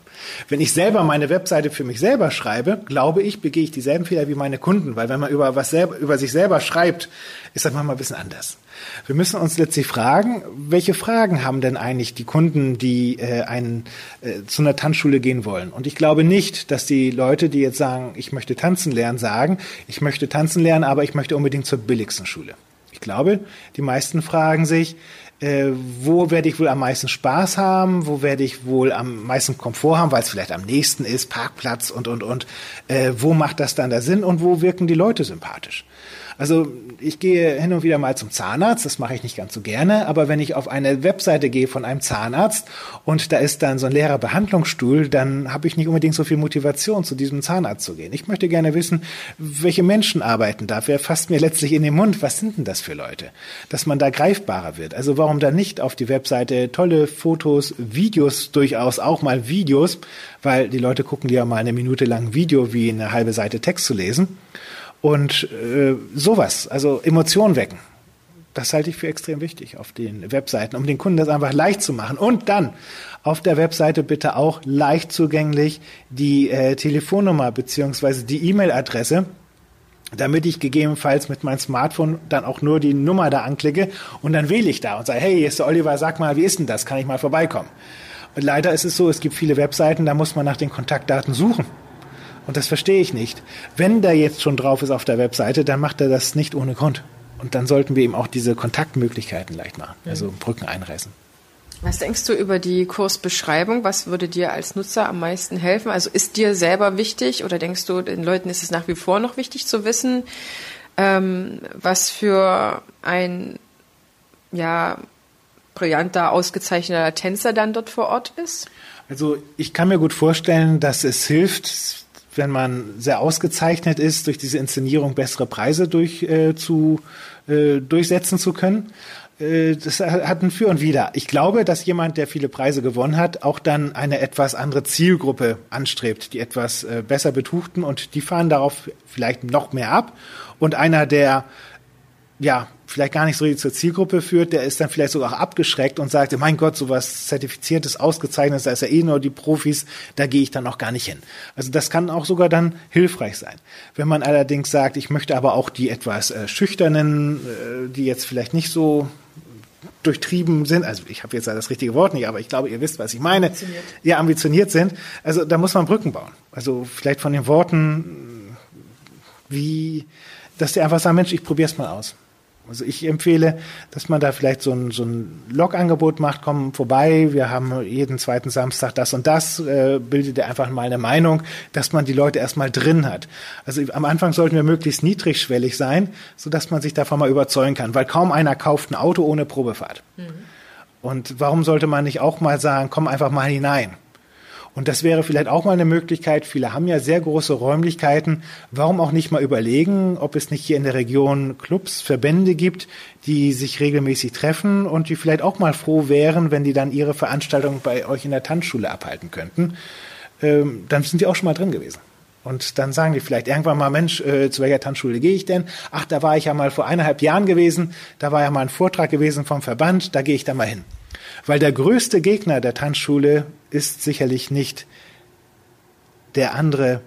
Wenn ich selber meine Webseite für mich selber schreibe, glaube ich, begehe ich dieselben Fehler wie meine Kunden, weil wenn man über was selber, über sich selber schreibt, ist das manchmal ein bisschen anders. Wir müssen uns letztlich fragen, welche Fragen haben denn eigentlich die Kunden, die äh, einen, äh, zu einer Tanzschule gehen wollen? Und ich glaube nicht, dass die Leute, die jetzt sagen, ich möchte tanzen lernen, sagen, ich möchte tanzen lernen, aber ich möchte unbedingt zur billigsten Schule. Ich glaube, die meisten fragen sich, äh, wo werde ich wohl am meisten Spaß haben, wo werde ich wohl am meisten Komfort haben, weil es vielleicht am nächsten ist, Parkplatz und, und, und, äh, wo macht das dann da Sinn und wo wirken die Leute sympathisch. Also ich gehe hin und wieder mal zum Zahnarzt, das mache ich nicht ganz so gerne, aber wenn ich auf eine Webseite gehe von einem Zahnarzt und da ist dann so ein leerer Behandlungsstuhl, dann habe ich nicht unbedingt so viel Motivation, zu diesem Zahnarzt zu gehen. Ich möchte gerne wissen, welche Menschen arbeiten da, wer fasst mir letztlich in den Mund, was sind denn das für Leute, dass man da greifbarer wird. Also warum da nicht auf die Webseite tolle Fotos, Videos, durchaus auch mal Videos, weil die Leute gucken ja mal eine Minute lang Video wie eine halbe Seite Text zu lesen und äh, sowas, also Emotionen wecken. Das halte ich für extrem wichtig auf den Webseiten, um den Kunden das einfach leicht zu machen. Und dann auf der Webseite bitte auch leicht zugänglich die äh, Telefonnummer beziehungsweise die E-Mail-Adresse, damit ich gegebenenfalls mit meinem Smartphone dann auch nur die Nummer da anklicke und dann wähle ich da und sage, hey, hier ist der Oliver, sag mal, wie ist denn das? Kann ich mal vorbeikommen? Und leider ist es so, es gibt viele Webseiten, da muss man nach den Kontaktdaten suchen. Und das verstehe ich nicht. Wenn der jetzt schon drauf ist auf der Webseite, dann macht er das nicht ohne Grund. Und dann sollten wir ihm auch diese Kontaktmöglichkeiten leicht machen, also Brücken einreißen. Was denkst du über die Kursbeschreibung? Was würde dir als Nutzer am meisten helfen? Also ist dir selber wichtig oder denkst du, den Leuten ist es nach wie vor noch wichtig zu wissen, ähm, was für ein ja, brillanter, ausgezeichneter Tänzer dann dort vor Ort ist? Also ich kann mir gut vorstellen, dass es hilft, wenn man sehr ausgezeichnet ist, durch diese Inszenierung bessere Preise durch, äh, zu, äh, durchsetzen zu können. Äh, das hat ein Für und Wider. Ich glaube, dass jemand, der viele Preise gewonnen hat, auch dann eine etwas andere Zielgruppe anstrebt, die etwas äh, besser betuchten und die fahren darauf vielleicht noch mehr ab. Und einer, der ja, vielleicht gar nicht so zur Zielgruppe führt, der ist dann vielleicht sogar auch abgeschreckt und sagt, mein Gott, sowas zertifiziertes, ausgezeichnetes, da ist ja eh nur die Profis, da gehe ich dann auch gar nicht hin. Also das kann auch sogar dann hilfreich sein. Wenn man allerdings sagt, ich möchte aber auch die etwas äh, schüchternen, äh, die jetzt vielleicht nicht so durchtrieben sind, also ich habe jetzt das richtige Wort nicht, aber ich glaube, ihr wisst, was ich meine, ambitioniert. ja, ambitioniert sind, also da muss man Brücken bauen. Also vielleicht von den Worten, wie, dass die einfach sagen, Mensch, ich probiere es mal aus. Also ich empfehle, dass man da vielleicht so ein, so ein Log-Angebot macht, komm vorbei, wir haben jeden zweiten Samstag das und das, äh, bildet ihr einfach mal eine Meinung, dass man die Leute erstmal drin hat. Also am Anfang sollten wir möglichst niedrigschwellig sein, sodass man sich davon mal überzeugen kann, weil kaum einer kauft ein Auto ohne Probefahrt. Mhm. Und warum sollte man nicht auch mal sagen, komm einfach mal hinein? Und das wäre vielleicht auch mal eine Möglichkeit. Viele haben ja sehr große Räumlichkeiten. Warum auch nicht mal überlegen, ob es nicht hier in der Region Clubs, Verbände gibt, die sich regelmäßig treffen und die vielleicht auch mal froh wären, wenn die dann ihre Veranstaltung bei euch in der Tanzschule abhalten könnten. Ähm, dann sind die auch schon mal drin gewesen. Und dann sagen die vielleicht irgendwann mal, Mensch, äh, zu welcher Tanzschule gehe ich denn? Ach, da war ich ja mal vor eineinhalb Jahren gewesen, da war ja mal ein Vortrag gewesen vom Verband, da gehe ich da mal hin. Weil der größte Gegner der Tanzschule ist sicherlich nicht der andere,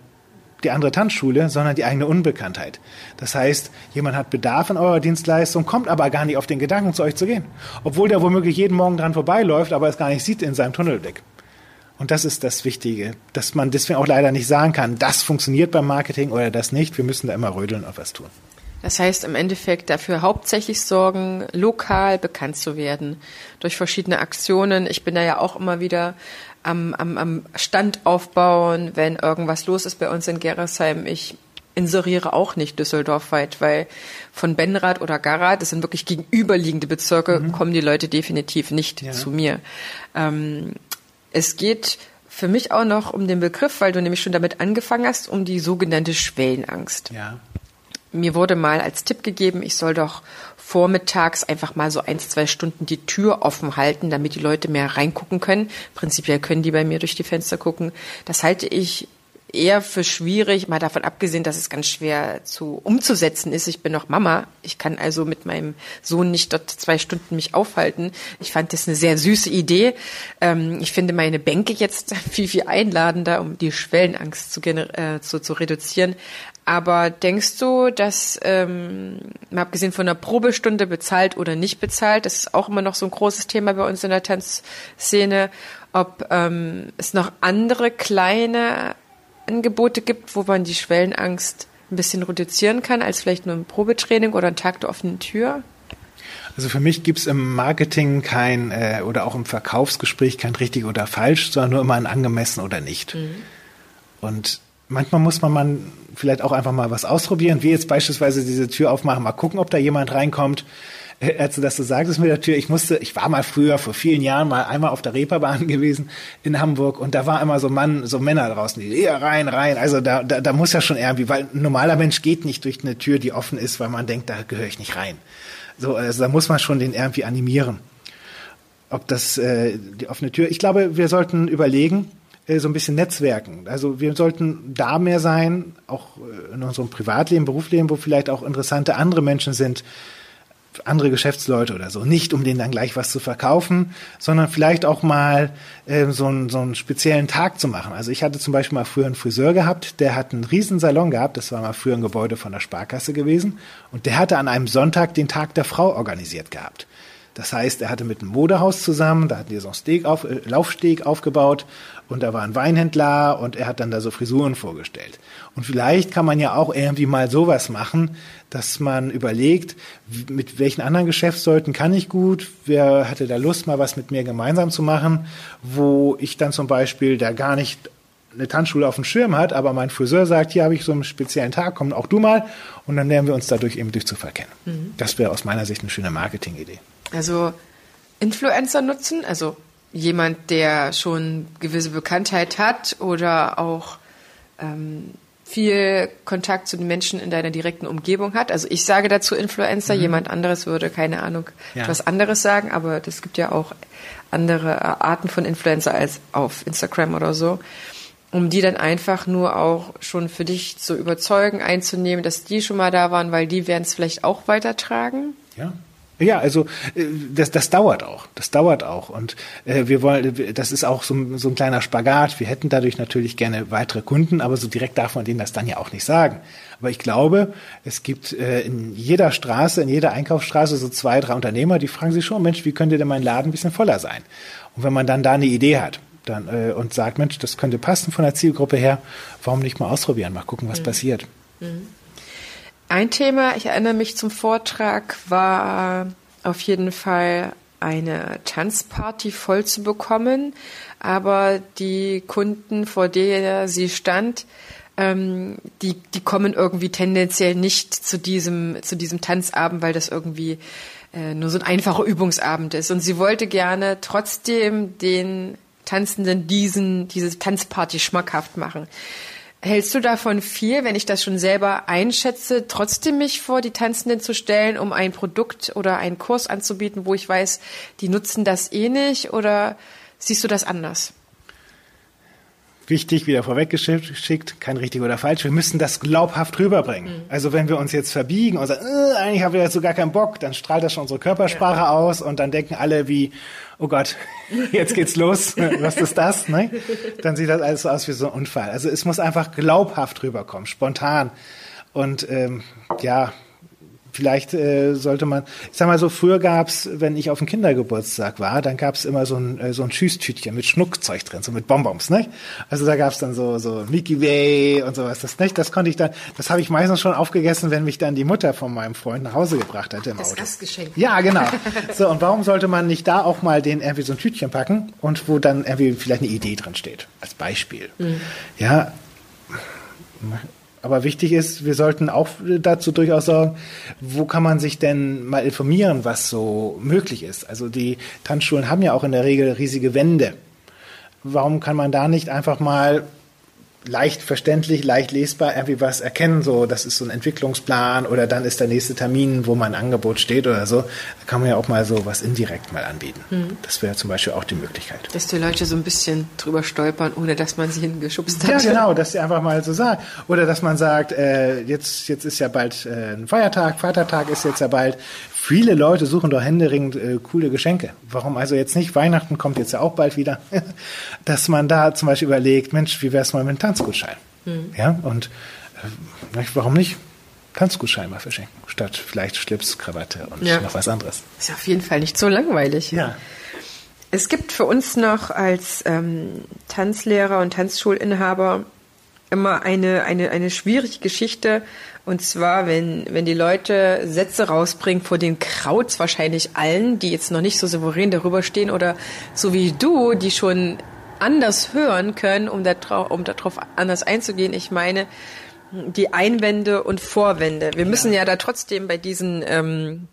die andere Tanzschule, sondern die eigene Unbekanntheit. Das heißt, jemand hat Bedarf an eurer Dienstleistung, kommt aber gar nicht auf den Gedanken, zu euch zu gehen. Obwohl der womöglich jeden Morgen dran vorbeiläuft, aber es gar nicht sieht in seinem Tunnelblick. Und das ist das Wichtige, dass man deswegen auch leider nicht sagen kann, das funktioniert beim Marketing oder das nicht. Wir müssen da immer rödeln und was tun. Das heißt im Endeffekt dafür hauptsächlich sorgen, lokal bekannt zu werden durch verschiedene Aktionen. Ich bin da ja auch immer wieder am, am, am Stand aufbauen, wenn irgendwas los ist bei uns in Gerresheim. Ich inseriere auch nicht düsseldorfweit, weil von Benrath oder Garat, das sind wirklich gegenüberliegende Bezirke, mhm. kommen die Leute definitiv nicht ja. zu mir. Ähm, es geht für mich auch noch um den Begriff, weil du nämlich schon damit angefangen hast, um die sogenannte Schwellenangst. Ja mir wurde mal als Tipp gegeben, ich soll doch vormittags einfach mal so ein, zwei Stunden die Tür offen halten, damit die Leute mehr reingucken können. Prinzipiell können die bei mir durch die Fenster gucken. Das halte ich eher für schwierig, mal davon abgesehen, dass es ganz schwer zu umzusetzen ist. Ich bin noch Mama. Ich kann also mit meinem Sohn nicht dort zwei Stunden mich aufhalten. Ich fand das eine sehr süße Idee. Ähm, ich finde meine Bänke jetzt (laughs) viel, viel einladender, um die Schwellenangst zu, äh, zu, zu reduzieren. Aber denkst du, dass, ähm, mal abgesehen von einer Probestunde bezahlt oder nicht bezahlt, das ist auch immer noch so ein großes Thema bei uns in der Tanzszene, ob ähm, es noch andere kleine Angebote gibt, wo man die Schwellenangst ein bisschen reduzieren kann, als vielleicht nur ein Probetraining oder ein Tag der offenen Tür? Also für mich gibt es im Marketing kein äh, oder auch im Verkaufsgespräch kein richtig oder falsch, sondern nur immer ein angemessen oder nicht. Mhm. Und manchmal muss man mal vielleicht auch einfach mal was ausprobieren, wie jetzt beispielsweise diese Tür aufmachen, mal gucken, ob da jemand reinkommt. Äh, als du das so sagtest mit der Tür, ich musste, ich war mal früher, vor vielen Jahren, mal einmal auf der Reeperbahn (laughs) gewesen in Hamburg und da war immer so Mann, so Männer draußen, die, ja, rein, rein. Also da, da, da muss ja schon irgendwie, weil ein normaler Mensch geht nicht durch eine Tür, die offen ist, weil man denkt, da gehöre ich nicht rein. So, also da muss man schon den irgendwie animieren. Ob das äh, die offene Tür. Ich glaube, wir sollten überlegen, so ein bisschen Netzwerken. Also wir sollten da mehr sein, auch äh, in unserem Privatleben, Berufsleben, wo vielleicht auch interessante andere Menschen sind, andere Geschäftsleute oder so. Nicht, um denen dann gleich was zu verkaufen, sondern vielleicht auch mal äh, so, einen, so einen speziellen Tag zu machen. Also ich hatte zum Beispiel mal früher einen Friseur gehabt, der hat einen riesen Salon gehabt, das war mal früher ein Gebäude von der Sparkasse gewesen, und der hatte an einem Sonntag den Tag der Frau organisiert gehabt. Das heißt, er hatte mit einem Modehaus zusammen, da hatten die so einen Steg auf, äh, Laufsteg aufgebaut und da war ein Weinhändler und er hat dann da so Frisuren vorgestellt. Und vielleicht kann man ja auch irgendwie mal sowas machen, dass man überlegt, mit welchen anderen Geschäftsleuten kann ich gut, wer hatte da Lust, mal was mit mir gemeinsam zu machen, wo ich dann zum Beispiel da gar nicht eine Tanzschule auf dem Schirm hat, aber mein Friseur sagt, hier habe ich so einen speziellen Tag, komm auch du mal und dann lernen wir uns dadurch eben durch zu verkennen. Mhm. Das wäre aus meiner Sicht eine schöne Marketingidee. Also Influencer nutzen, also jemand, der schon gewisse Bekanntheit hat oder auch ähm, viel Kontakt zu den Menschen in deiner direkten Umgebung hat. Also ich sage dazu Influencer, mhm. jemand anderes würde, keine Ahnung, ja. etwas anderes sagen, aber es gibt ja auch andere Arten von Influencer als auf Instagram oder so, um die dann einfach nur auch schon für dich zu überzeugen, einzunehmen, dass die schon mal da waren, weil die werden es vielleicht auch weitertragen. Ja, ja, also äh, das, das dauert auch. Das dauert auch. Und äh, wir wollen, das ist auch so, so ein kleiner Spagat. Wir hätten dadurch natürlich gerne weitere Kunden, aber so direkt darf man denen das dann ja auch nicht sagen. Aber ich glaube, es gibt äh, in jeder Straße, in jeder Einkaufsstraße so zwei, drei Unternehmer, die fragen sich schon, Mensch, wie könnte denn mein Laden ein bisschen voller sein? Und wenn man dann da eine Idee hat, dann äh, und sagt, Mensch, das könnte passen von der Zielgruppe her, warum nicht mal ausprobieren, mal gucken, was mhm. passiert. Mhm. Ein Thema, ich erinnere mich zum Vortrag, war auf jeden Fall eine Tanzparty voll zu bekommen, aber die Kunden, vor der sie stand, ähm, die, die kommen irgendwie tendenziell nicht zu diesem, zu diesem Tanzabend, weil das irgendwie äh, nur so ein einfacher Übungsabend ist. Und sie wollte gerne trotzdem den Tanzenden diesen, diese Tanzparty schmackhaft machen. Hältst du davon viel, wenn ich das schon selber einschätze, trotzdem mich vor die Tanzenden zu stellen, um ein Produkt oder einen Kurs anzubieten, wo ich weiß, die nutzen das eh nicht? Oder siehst du das anders? wichtig, wieder vorweggeschickt, kein richtig oder falsch. Wir müssen das glaubhaft rüberbringen. Mhm. Also wenn wir uns jetzt verbiegen und sagen, äh, eigentlich haben wir dazu gar keinen Bock, dann strahlt das schon unsere Körpersprache ja. aus und dann denken alle wie, oh Gott, (laughs) jetzt geht's los, was ist das? Ne? Dann sieht das alles so aus wie so ein Unfall. Also es muss einfach glaubhaft rüberkommen, spontan. Und ähm, ja, vielleicht äh, sollte man, ich sag mal so, früher gab's, wenn ich auf dem Kindergeburtstag war, dann gab's immer so ein, äh, so ein Schüsstütchen mit Schnuckzeug drin, so mit Bonbons, ne? Also da gab's dann so, so Mickey Way und sowas, das, nicht? Das konnte ich dann, das habe ich meistens schon aufgegessen, wenn mich dann die Mutter von meinem Freund nach Hause gebracht hatte im das Auto. Gastgeschenk. Ja, genau. (laughs) So, und warum sollte man nicht da auch mal den irgendwie so ein Tütchen packen und wo dann irgendwie vielleicht eine Idee drin steht, als Beispiel. Mhm. Ja, aber wichtig ist, wir sollten auch dazu durchaus sagen, wo kann man sich denn mal informieren, was so möglich ist. Also die Tanzschulen haben ja auch in der Regel riesige Wände. Warum kann man da nicht einfach mal leicht verständlich, leicht lesbar irgendwie was erkennen, so das ist so ein Entwicklungsplan oder dann ist der nächste Termin, wo mein Angebot steht oder so. Da kann man ja auch mal so was indirekt mal anbieten. Mhm. Das wäre zum Beispiel auch die Möglichkeit. Dass die Leute so ein bisschen drüber stolpern, ohne dass man sie hingeschubst hat. Ja, genau, (laughs) dass sie einfach mal so sagen. Oder dass man sagt, äh, jetzt, jetzt ist ja bald äh, ein Feiertag, Vatertag ist jetzt ja bald. Viele Leute suchen doch händeringend äh, coole Geschenke. Warum also jetzt nicht? Weihnachten kommt jetzt ja auch bald wieder. (laughs) Dass man da zum Beispiel überlegt, Mensch, wie wäre es mal mit einem Tanzgutschein? Mhm. Ja, und äh, warum nicht? Tanzgutschein mal verschenken, statt vielleicht Schlips, Krawatte und ja. noch was anderes. Ist auf jeden Fall nicht so langweilig. Ja. Es gibt für uns noch als ähm, Tanzlehrer und Tanzschulinhaber immer eine, eine, eine schwierige Geschichte, und zwar, wenn, wenn die Leute Sätze rausbringen, vor den Krauts wahrscheinlich allen, die jetzt noch nicht so souverän darüber stehen oder so wie du, die schon anders hören können, um, darauf, um darauf anders einzugehen. Ich meine, die Einwände und Vorwände. Wir müssen ja, ja da trotzdem bei diesen ähm,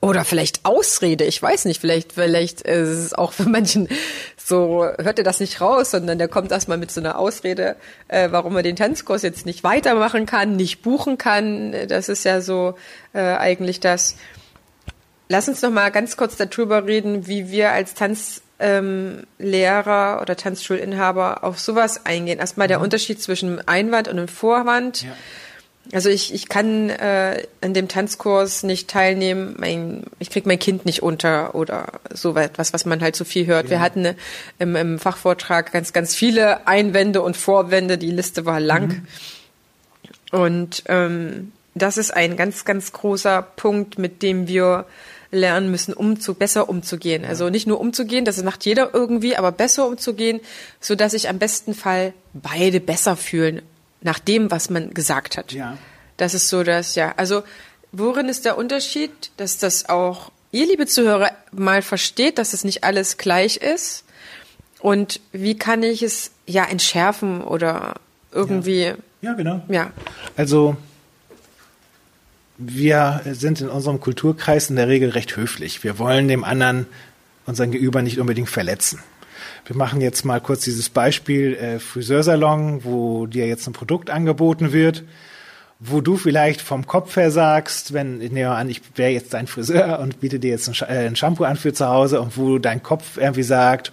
oder vielleicht Ausrede, ich weiß nicht, vielleicht, vielleicht ist es auch für manchen so, hört er das nicht raus, sondern der kommt erstmal mit so einer Ausrede, äh, warum er den Tanzkurs jetzt nicht weitermachen kann, nicht buchen kann. Das ist ja so äh, eigentlich das. Lass uns noch mal ganz kurz darüber reden, wie wir als Tanzlehrer ähm, oder Tanzschulinhaber auf sowas eingehen. Erstmal der mhm. Unterschied zwischen Einwand und einem Vorwand. Ja also ich, ich kann äh, an dem Tanzkurs nicht teilnehmen, mein, ich krieg mein Kind nicht unter oder so etwas, was man halt so viel hört. Ja. Wir hatten äh, im, im Fachvortrag ganz, ganz viele Einwände und Vorwände, die Liste war lang. Mhm. Und ähm, das ist ein ganz, ganz großer Punkt, mit dem wir lernen müssen, um zu, besser umzugehen. Also nicht nur umzugehen, das macht jeder irgendwie, aber besser umzugehen, so dass sich am besten Fall beide besser fühlen nach dem, was man gesagt hat. Ja. Das ist so, dass, ja, also worin ist der Unterschied, dass das auch ihr, liebe Zuhörer, mal versteht, dass es nicht alles gleich ist? Und wie kann ich es ja entschärfen oder irgendwie. Ja, ja genau. Ja. Also wir sind in unserem Kulturkreis in der Regel recht höflich. Wir wollen dem anderen, unseren Gegenüber nicht unbedingt verletzen. Wir machen jetzt mal kurz dieses Beispiel äh, Friseursalon, wo dir jetzt ein Produkt angeboten wird, wo du vielleicht vom Kopf her sagst, wenn, ich nehme an, ich wäre jetzt dein Friseur und biete dir jetzt ein, äh, ein Shampoo an für zu Hause und wo dein Kopf irgendwie sagt,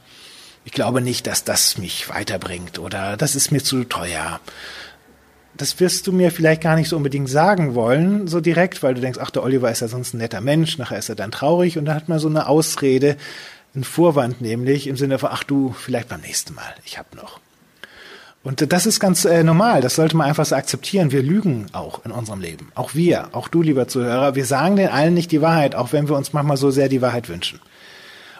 ich glaube nicht, dass das mich weiterbringt oder das ist mir zu teuer. Das wirst du mir vielleicht gar nicht so unbedingt sagen wollen, so direkt, weil du denkst, ach, der Oliver ist ja sonst ein netter Mensch, nachher ist er dann traurig und dann hat man so eine Ausrede, ein Vorwand nämlich im Sinne von, ach du, vielleicht beim nächsten Mal, ich hab noch. Und das ist ganz äh, normal, das sollte man einfach so akzeptieren. Wir lügen auch in unserem Leben. Auch wir, auch du, lieber Zuhörer, wir sagen den allen nicht die Wahrheit, auch wenn wir uns manchmal so sehr die Wahrheit wünschen.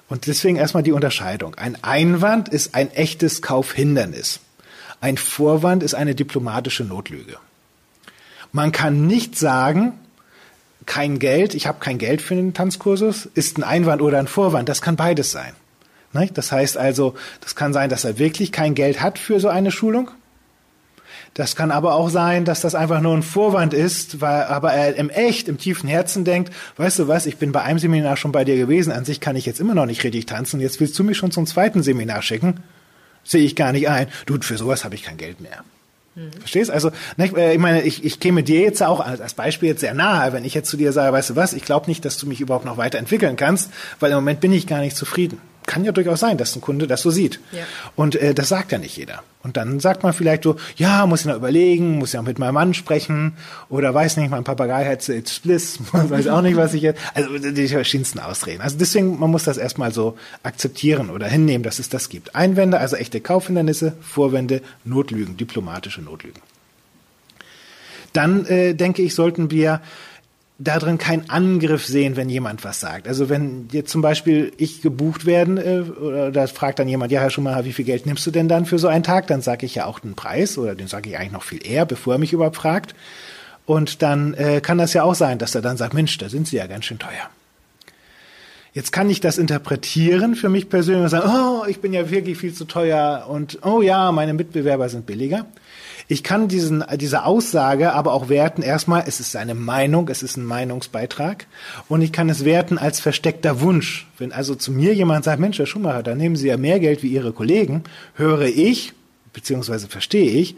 Und deswegen erstmal die Unterscheidung. Ein Einwand ist ein echtes Kaufhindernis. Ein Vorwand ist eine diplomatische Notlüge. Man kann nicht sagen, kein Geld, ich habe kein Geld für den Tanzkursus, ist ein Einwand oder ein Vorwand. Das kann beides sein. Das heißt also, das kann sein, dass er wirklich kein Geld hat für so eine Schulung. Das kann aber auch sein, dass das einfach nur ein Vorwand ist, weil aber er im echt, im tiefen Herzen denkt, weißt du was, ich bin bei einem Seminar schon bei dir gewesen, an sich kann ich jetzt immer noch nicht richtig tanzen, jetzt willst du mich schon zum zweiten Seminar schicken? Sehe ich gar nicht ein. Du, für sowas habe ich kein Geld mehr. Mhm. Verstehst? Also, ne, ich meine, ich, ich käme dir jetzt auch als Beispiel jetzt sehr nahe, wenn ich jetzt zu dir sage, weißt du was, ich glaube nicht, dass du mich überhaupt noch weiterentwickeln kannst, weil im Moment bin ich gar nicht zufrieden kann ja durchaus sein, dass ein Kunde das so sieht. Ja. Und äh, das sagt ja nicht jeder. Und dann sagt man vielleicht so, ja, muss ich noch überlegen, muss ja mit meinem Mann sprechen oder weiß nicht, mein Papagei hat jetzt Spliss, (laughs) weiß auch nicht, was ich jetzt, also die verschiedensten Ausreden. Also deswegen, man muss das erstmal so akzeptieren oder hinnehmen, dass es das gibt. Einwände, also echte Kaufhindernisse, Vorwände, Notlügen, diplomatische Notlügen. Dann äh, denke ich, sollten wir darin keinen Angriff sehen, wenn jemand was sagt. Also wenn jetzt zum Beispiel ich gebucht werden, äh, oder da fragt dann jemand, ja Herr Schumacher, wie viel Geld nimmst du denn dann für so einen Tag? Dann sage ich ja auch den Preis oder den sage ich eigentlich noch viel eher, bevor er mich überhaupt fragt. Und dann äh, kann das ja auch sein, dass er dann sagt, Mensch, da sind sie ja ganz schön teuer. Jetzt kann ich das interpretieren für mich persönlich und sagen, oh, ich bin ja wirklich viel zu teuer und oh ja, meine Mitbewerber sind billiger. Ich kann diesen, diese Aussage aber auch werten, erstmal, es ist eine Meinung, es ist ein Meinungsbeitrag und ich kann es werten als versteckter Wunsch. Wenn also zu mir jemand sagt, Mensch, Herr Schumacher, da nehmen Sie ja mehr Geld wie Ihre Kollegen, höre ich, beziehungsweise verstehe ich,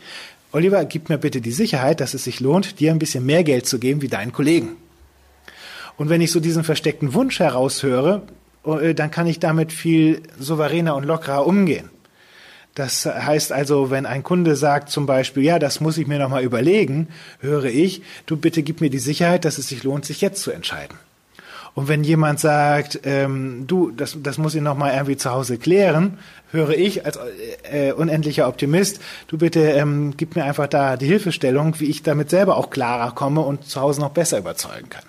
Oliver, gib mir bitte die Sicherheit, dass es sich lohnt, dir ein bisschen mehr Geld zu geben wie deinen Kollegen. Und wenn ich so diesen versteckten Wunsch heraushöre, äh, dann kann ich damit viel souveräner und lockerer umgehen. Das heißt also, wenn ein Kunde sagt zum Beispiel, ja, das muss ich mir nochmal überlegen, höre ich, du bitte gib mir die Sicherheit, dass es sich lohnt, sich jetzt zu entscheiden. Und wenn jemand sagt, ähm, du, das, das muss ich nochmal irgendwie zu Hause klären, höre ich als äh, unendlicher Optimist, du bitte ähm, gib mir einfach da die Hilfestellung, wie ich damit selber auch klarer komme und zu Hause noch besser überzeugen kann.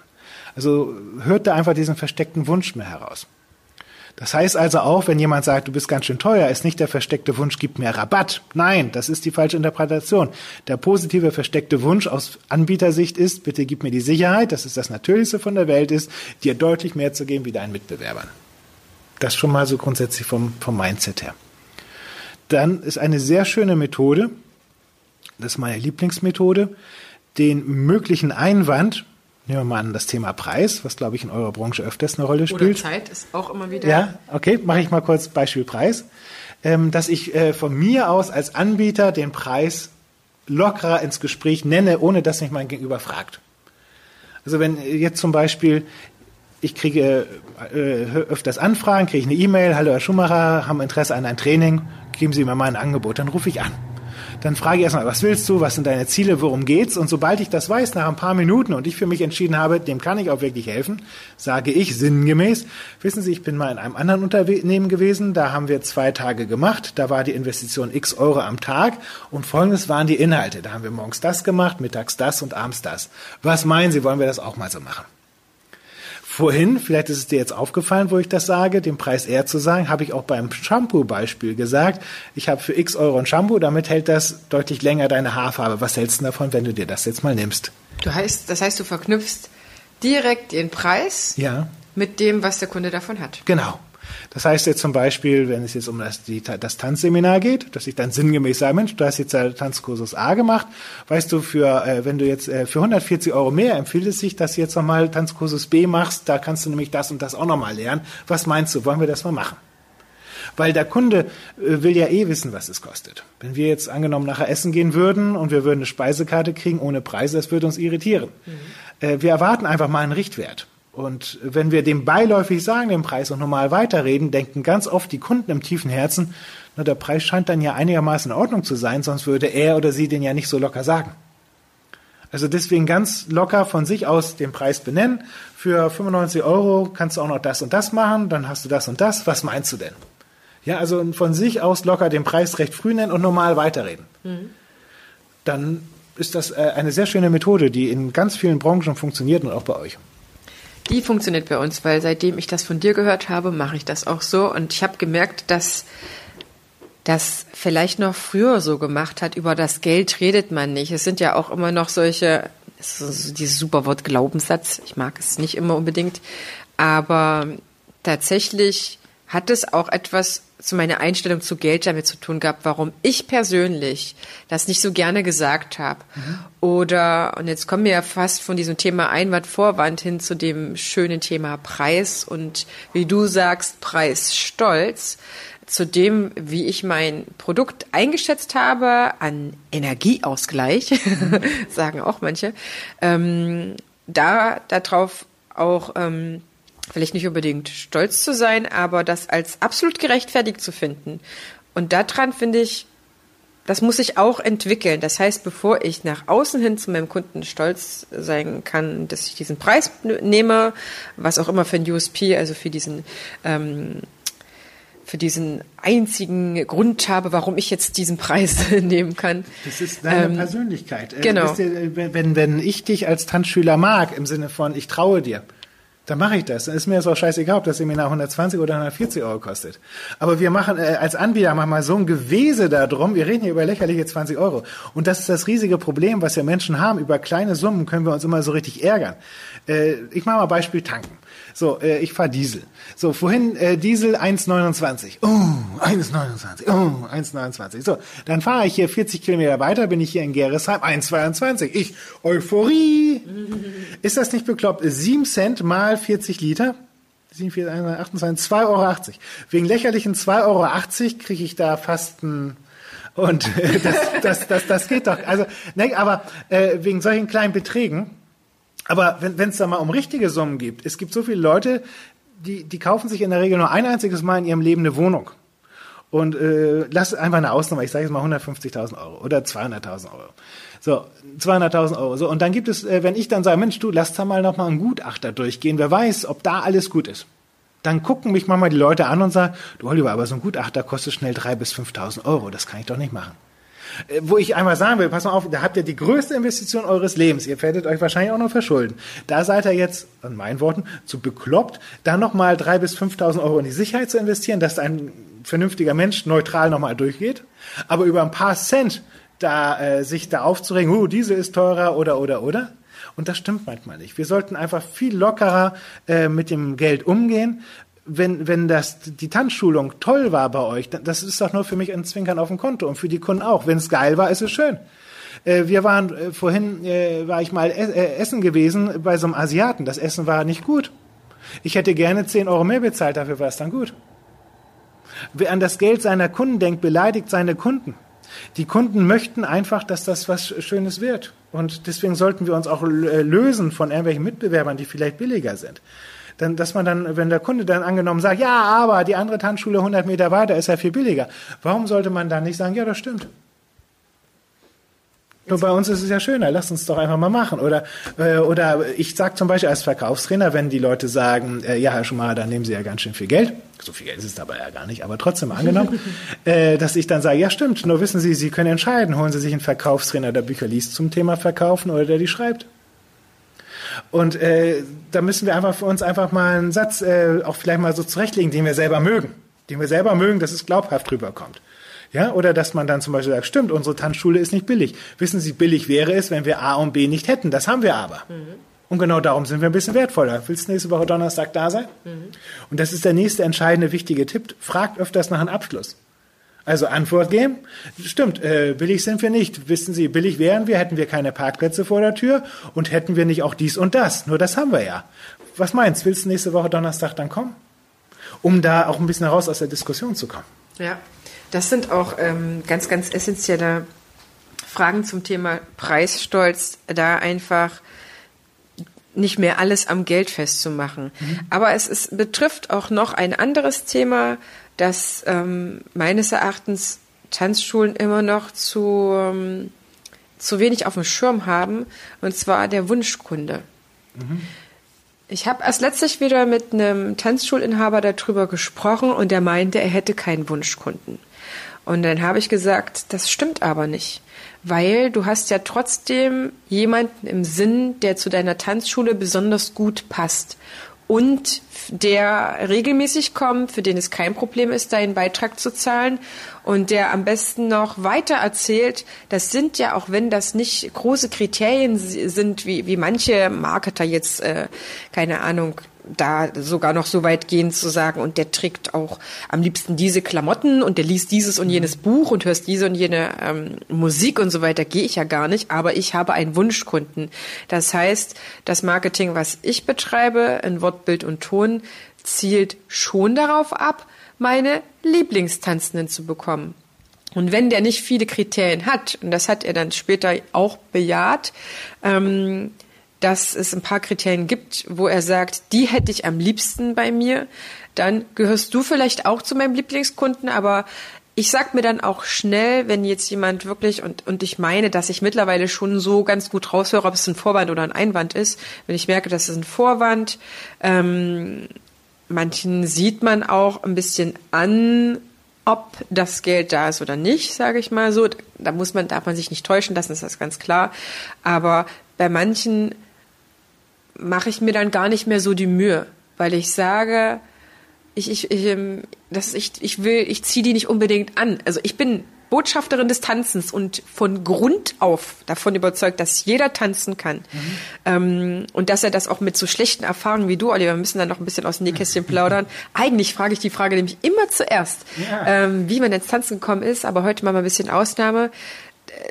Also hört da einfach diesen versteckten Wunsch mehr heraus. Das heißt also auch, wenn jemand sagt, du bist ganz schön teuer, ist nicht der versteckte Wunsch, gib mir Rabatt. Nein, das ist die falsche Interpretation. Der positive versteckte Wunsch aus Anbietersicht ist, bitte gib mir die Sicherheit, dass es das Natürlichste von der Welt ist, dir deutlich mehr zu geben wie deinen Mitbewerbern. Das schon mal so grundsätzlich vom, vom Mindset her. dann ist eine sehr schöne Methode, das ist meine Lieblingsmethode, den möglichen Einwand, nehmen wir mal an das Thema Preis, was glaube ich in eurer Branche öfters eine Rolle spielt. Oder Zeit ist auch immer wieder. Ja, okay, mache ich mal kurz Beispiel Preis, ähm, dass ich äh, von mir aus als Anbieter den Preis lockerer ins Gespräch nenne, ohne dass mich mein Gegenüber fragt. Also wenn jetzt zum Beispiel ich kriege äh, öfters Anfragen, kriege ich eine E-Mail, hallo Herr Schumacher, haben Interesse an ein Training, geben Sie mir mal ein Angebot, dann rufe ich an. Dann frage ich erstmal, was willst du, was sind deine Ziele, worum geht's? Und sobald ich das weiß, nach ein paar Minuten und ich für mich entschieden habe, dem kann ich auch wirklich helfen, sage ich sinngemäß, wissen Sie, ich bin mal in einem anderen Unternehmen gewesen, da haben wir zwei Tage gemacht, da war die Investition x Euro am Tag und folgendes waren die Inhalte. Da haben wir morgens das gemacht, mittags das und abends das. Was meinen Sie, wollen wir das auch mal so machen? Vorhin, vielleicht ist es dir jetzt aufgefallen, wo ich das sage, den Preis eher zu sagen, habe ich auch beim Shampoo-Beispiel gesagt. Ich habe für x Euro ein Shampoo, damit hält das deutlich länger deine Haarfarbe. Was hältst du davon, wenn du dir das jetzt mal nimmst? Du heißt, das heißt, du verknüpfst direkt den Preis ja. mit dem, was der Kunde davon hat. Genau. Das heißt jetzt zum Beispiel, wenn es jetzt um das, die, das Tanzseminar geht, dass ich dann sinngemäß sage, Mensch, du hast jetzt Tanzkursus A gemacht, weißt du, für, äh, wenn du jetzt äh, für 140 Euro mehr empfiehlt es sich, dass du jetzt nochmal Tanzkursus B machst, da kannst du nämlich das und das auch nochmal lernen. Was meinst du, wollen wir das mal machen? Weil der Kunde äh, will ja eh wissen, was es kostet. Wenn wir jetzt angenommen nachher essen gehen würden und wir würden eine Speisekarte kriegen ohne Preise, das würde uns irritieren. Mhm. Äh, wir erwarten einfach mal einen Richtwert. Und wenn wir dem beiläufig sagen, den Preis und normal weiterreden, denken ganz oft die Kunden im tiefen Herzen, na, der Preis scheint dann ja einigermaßen in Ordnung zu sein, sonst würde er oder sie den ja nicht so locker sagen. Also deswegen ganz locker von sich aus den Preis benennen. Für 95 Euro kannst du auch noch das und das machen, dann hast du das und das. Was meinst du denn? Ja, also von sich aus locker den Preis recht früh nennen und normal weiterreden. Mhm. Dann ist das äh, eine sehr schöne Methode, die in ganz vielen Branchen funktioniert und auch bei euch. Die funktioniert bei uns, weil seitdem ich das von dir gehört habe, mache ich das auch so. Und ich habe gemerkt, dass das vielleicht noch früher so gemacht hat. Über das Geld redet man nicht. Es sind ja auch immer noch solche, so dieses super Wort Glaubenssatz. Ich mag es nicht immer unbedingt. Aber tatsächlich hat es auch etwas zu meiner Einstellung zu Geld damit zu tun gehabt, warum ich persönlich das nicht so gerne gesagt habe. Mhm. Oder, und jetzt kommen wir ja fast von diesem Thema Einwand-Vorwand hin zu dem schönen Thema Preis und wie du sagst, Preisstolz, zu dem, wie ich mein Produkt eingeschätzt habe, an Energieausgleich, mhm. (laughs) sagen auch manche, ähm, da darauf auch ähm, vielleicht nicht unbedingt stolz zu sein, aber das als absolut gerechtfertigt zu finden. Und daran finde ich, das muss ich auch entwickeln. Das heißt, bevor ich nach außen hin zu meinem Kunden stolz sein kann, dass ich diesen Preis nehme, was auch immer für ein USP, also für diesen ähm, für diesen einzigen Grund habe, warum ich jetzt diesen Preis (laughs) nehmen kann. Das ist deine ähm, Persönlichkeit. Äh, genau. Du, wenn, wenn ich dich als Tanzschüler mag, im Sinne von ich traue dir, dann mache ich das. Dann ist mir das auch scheißegal, ob das Seminar 120 oder 140 Euro kostet. Aber wir machen äh, als Anbieter manchmal so ein Gewese darum, wir reden hier über lächerliche 20 Euro. Und das ist das riesige Problem, was ja Menschen haben. Über kleine Summen können wir uns immer so richtig ärgern. Äh, ich mache mal Beispiel tanken. So, äh, ich fahre Diesel. So, vorhin äh, Diesel 1,29. Oh, 1,29. Oh, 1,29. So, dann fahre ich hier 40 Kilometer weiter, bin ich hier in Geresheim, 1,22. Ich, Euphorie. Ist das nicht bekloppt? 7 Cent mal 40 Liter? 7, 4, 28, 2,80 Euro. Wegen lächerlichen 2,80 Euro kriege ich da fast ein und äh, das, das, das, das geht doch. Also, ne, aber äh, wegen solchen kleinen Beträgen aber wenn es da mal um richtige Summen gibt, es gibt so viele Leute, die, die kaufen sich in der Regel nur ein einziges Mal in ihrem Leben eine Wohnung. Und äh, lass einfach eine Ausnahme, ich sage jetzt mal 150.000 Euro oder 200.000 Euro. So, 200.000 Euro. So, und dann gibt es, äh, wenn ich dann sage, Mensch, du, lass da mal noch mal einen Gutachter durchgehen, wer weiß, ob da alles gut ist. Dann gucken mich manchmal die Leute an und sagen, du Oliver, aber so ein Gutachter kostet schnell 3.000 bis 5.000 Euro, das kann ich doch nicht machen. Äh, wo ich einmal sagen will, pass mal auf, da habt ihr die größte Investition eures Lebens. Ihr werdet euch wahrscheinlich auch noch verschulden. Da seid ihr jetzt, an meinen Worten, zu bekloppt, da nochmal 3.000 bis 5.000 Euro in die Sicherheit zu investieren, dass ein vernünftiger Mensch neutral nochmal durchgeht. Aber über ein paar Cent da äh, sich da aufzuregen, uh, diese ist teurer oder oder oder. Und das stimmt manchmal nicht. Wir sollten einfach viel lockerer äh, mit dem Geld umgehen wenn, wenn das, die Tanzschulung toll war bei euch, das ist doch nur für mich ein Zwinkern auf dem Konto und für die Kunden auch. Wenn es geil war, ist es schön. Äh, wir waren äh, vorhin, äh, war ich mal essen gewesen bei so einem Asiaten. Das Essen war nicht gut. Ich hätte gerne 10 Euro mehr bezahlt, dafür war es dann gut. Wer an das Geld seiner Kunden denkt, beleidigt seine Kunden. Die Kunden möchten einfach, dass das was Schönes wird. Und deswegen sollten wir uns auch lösen von irgendwelchen Mitbewerbern, die vielleicht billiger sind. Dann, dass man dann, wenn der Kunde dann angenommen sagt, ja, aber die andere Tanzschule 100 Meter weiter ist ja viel billiger. Warum sollte man dann nicht sagen, ja, das stimmt? Nur bei uns ist es ja schöner, lass uns doch einfach mal machen. Oder, äh, oder ich sage zum Beispiel als Verkaufstrainer, wenn die Leute sagen, äh, ja, Herr Schumacher, dann nehmen Sie ja ganz schön viel Geld. So viel Geld ist es dabei ja gar nicht, aber trotzdem angenommen, (laughs) äh, dass ich dann sage, ja stimmt, nur wissen Sie, Sie können entscheiden, holen Sie sich einen Verkaufstrainer, der Bücher liest zum Thema Verkaufen oder der die schreibt. Und äh, da müssen wir einfach für uns einfach mal einen Satz äh, auch vielleicht mal so zurechtlegen, den wir selber mögen. Den wir selber mögen, dass es glaubhaft rüberkommt. Ja, oder dass man dann zum Beispiel sagt, stimmt, unsere Tanzschule ist nicht billig. Wissen Sie, billig wäre es, wenn wir A und B nicht hätten. Das haben wir aber. Mhm. Und genau darum sind wir ein bisschen wertvoller. Willst du nächste Woche Donnerstag da sein? Mhm. Und das ist der nächste entscheidende wichtige Tipp. Fragt öfters nach einem Abschluss. Also Antwort geben. Stimmt, äh, billig sind wir nicht. Wissen Sie, billig wären wir, hätten wir keine Parkplätze vor der Tür und hätten wir nicht auch dies und das. Nur das haben wir ja. Was meinst? Willst du nächste Woche Donnerstag dann kommen? Um da auch ein bisschen heraus aus der Diskussion zu kommen. Ja. Das sind auch ähm, ganz, ganz essentielle Fragen zum Thema Preisstolz, da einfach nicht mehr alles am Geld festzumachen. Mhm. Aber es ist, betrifft auch noch ein anderes Thema, das ähm, meines Erachtens Tanzschulen immer noch zu, ähm, zu wenig auf dem Schirm haben, und zwar der Wunschkunde. Mhm. Ich habe erst letztlich wieder mit einem Tanzschulinhaber darüber gesprochen und der meinte, er hätte keinen Wunschkunden. Und dann habe ich gesagt, das stimmt aber nicht, weil du hast ja trotzdem jemanden im Sinn, der zu deiner Tanzschule besonders gut passt und der regelmäßig kommt, für den es kein Problem ist, deinen Beitrag zu zahlen und der am besten noch weiter erzählt, das sind ja, auch wenn das nicht große Kriterien sind, wie, wie manche Marketer jetzt, äh, keine Ahnung, da sogar noch so weit gehen zu sagen, und der trägt auch am liebsten diese Klamotten und der liest dieses und jenes Buch und hörst diese und jene ähm, Musik und so weiter, gehe ich ja gar nicht, aber ich habe einen Wunschkunden. Das heißt, das Marketing, was ich betreibe, in Wort, Bild und Ton, zielt schon darauf ab, meine Lieblingstanzenden zu bekommen. Und wenn der nicht viele Kriterien hat, und das hat er dann später auch bejaht, ähm, dass es ein paar Kriterien gibt, wo er sagt, die hätte ich am liebsten bei mir, dann gehörst du vielleicht auch zu meinem Lieblingskunden, aber ich sag mir dann auch schnell, wenn jetzt jemand wirklich, und, und ich meine, dass ich mittlerweile schon so ganz gut raushöre, ob es ein Vorwand oder ein Einwand ist, wenn ich merke, das ist ein Vorwand, ähm, manchen sieht man auch ein bisschen an, ob das Geld da ist oder nicht, sage ich mal so. Da muss man, darf man sich nicht täuschen lassen, ist das ganz klar. Aber bei manchen mache ich mir dann gar nicht mehr so die Mühe, weil ich sage, ich, ich, ich, ähm, das, ich, ich will, ich ziehe die nicht unbedingt an. Also ich bin Botschafterin des Tanzens und von Grund auf davon überzeugt, dass jeder tanzen kann. Mhm. Ähm, und dass er das auch mit so schlechten Erfahrungen wie du, Oliver, wir müssen dann noch ein bisschen aus dem Nähkästchen (laughs) plaudern. Eigentlich frage ich die Frage nämlich immer zuerst, ja. ähm, wie man ins Tanzen gekommen ist, aber heute mal ein bisschen Ausnahme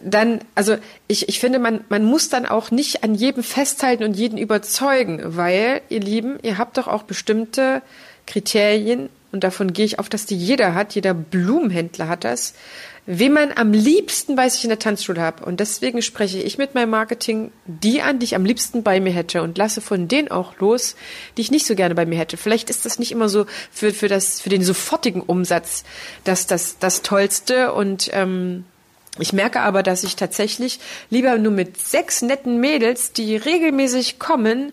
dann, also ich, ich finde, man, man muss dann auch nicht an jedem festhalten und jeden überzeugen, weil, ihr Lieben, ihr habt doch auch bestimmte Kriterien und davon gehe ich auf, dass die jeder hat, jeder Blumenhändler hat das, wen man am liebsten bei sich in der Tanzschule hat. Und deswegen spreche ich mit meinem Marketing die an, die ich am liebsten bei mir hätte und lasse von denen auch los, die ich nicht so gerne bei mir hätte. Vielleicht ist das nicht immer so für, für, das, für den sofortigen Umsatz das, das, das Tollste und ähm, ich merke aber, dass ich tatsächlich lieber nur mit sechs netten Mädels, die regelmäßig kommen,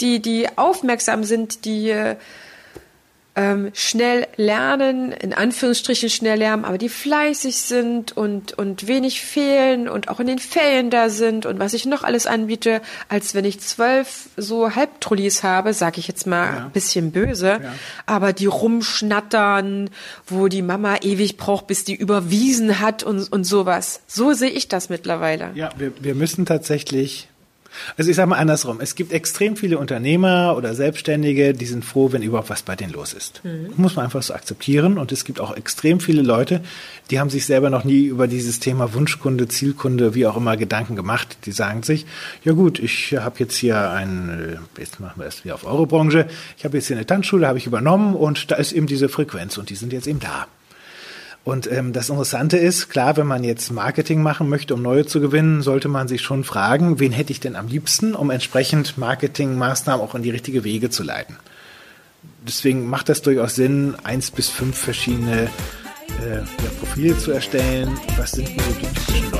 die, die aufmerksam sind, die äh, ähm, schnell lernen, in Anführungsstrichen schnell lernen, aber die fleißig sind und, und wenig fehlen und auch in den Ferien da sind und was ich noch alles anbiete, als wenn ich zwölf so Halbtrollis habe, sag ich jetzt mal ja. bisschen böse, ja. aber die rumschnattern, wo die Mama ewig braucht, bis die überwiesen hat und, und sowas. So sehe ich das mittlerweile. Ja, wir, wir müssen tatsächlich Also ich sage mal andersrum. Es gibt extrem viele Unternehmer oder Selbstständige, die sind froh, wenn überhaupt was bei denen los ist. Mhm. Muss man einfach so akzeptieren. Und es gibt auch extrem viele Leute, die haben sich selber noch nie über dieses Thema Wunschkunde, Zielkunde, wie auch immer Gedanken gemacht. Die sagen sich, ja gut, ich habe jetzt hier ein, äh, jetzt machen wir es wieder auf eure Branche, ich habe jetzt hier eine Tanzschule, habe ich übernommen und da ist eben diese Frequenz und die sind jetzt eben da. Und ähm, das Interessante ist, klar, wenn man jetzt Marketing machen möchte, um neue zu gewinnen, sollte man sich schon fragen, wen hätte ich denn am liebsten, um entsprechend Marketingmaßnahmen auch in die richtige Wege zu leiten. Deswegen macht das durchaus Sinn, eins bis fünf verschiedene äh, ja, Profile zu erstellen. Was sind denn so die typischen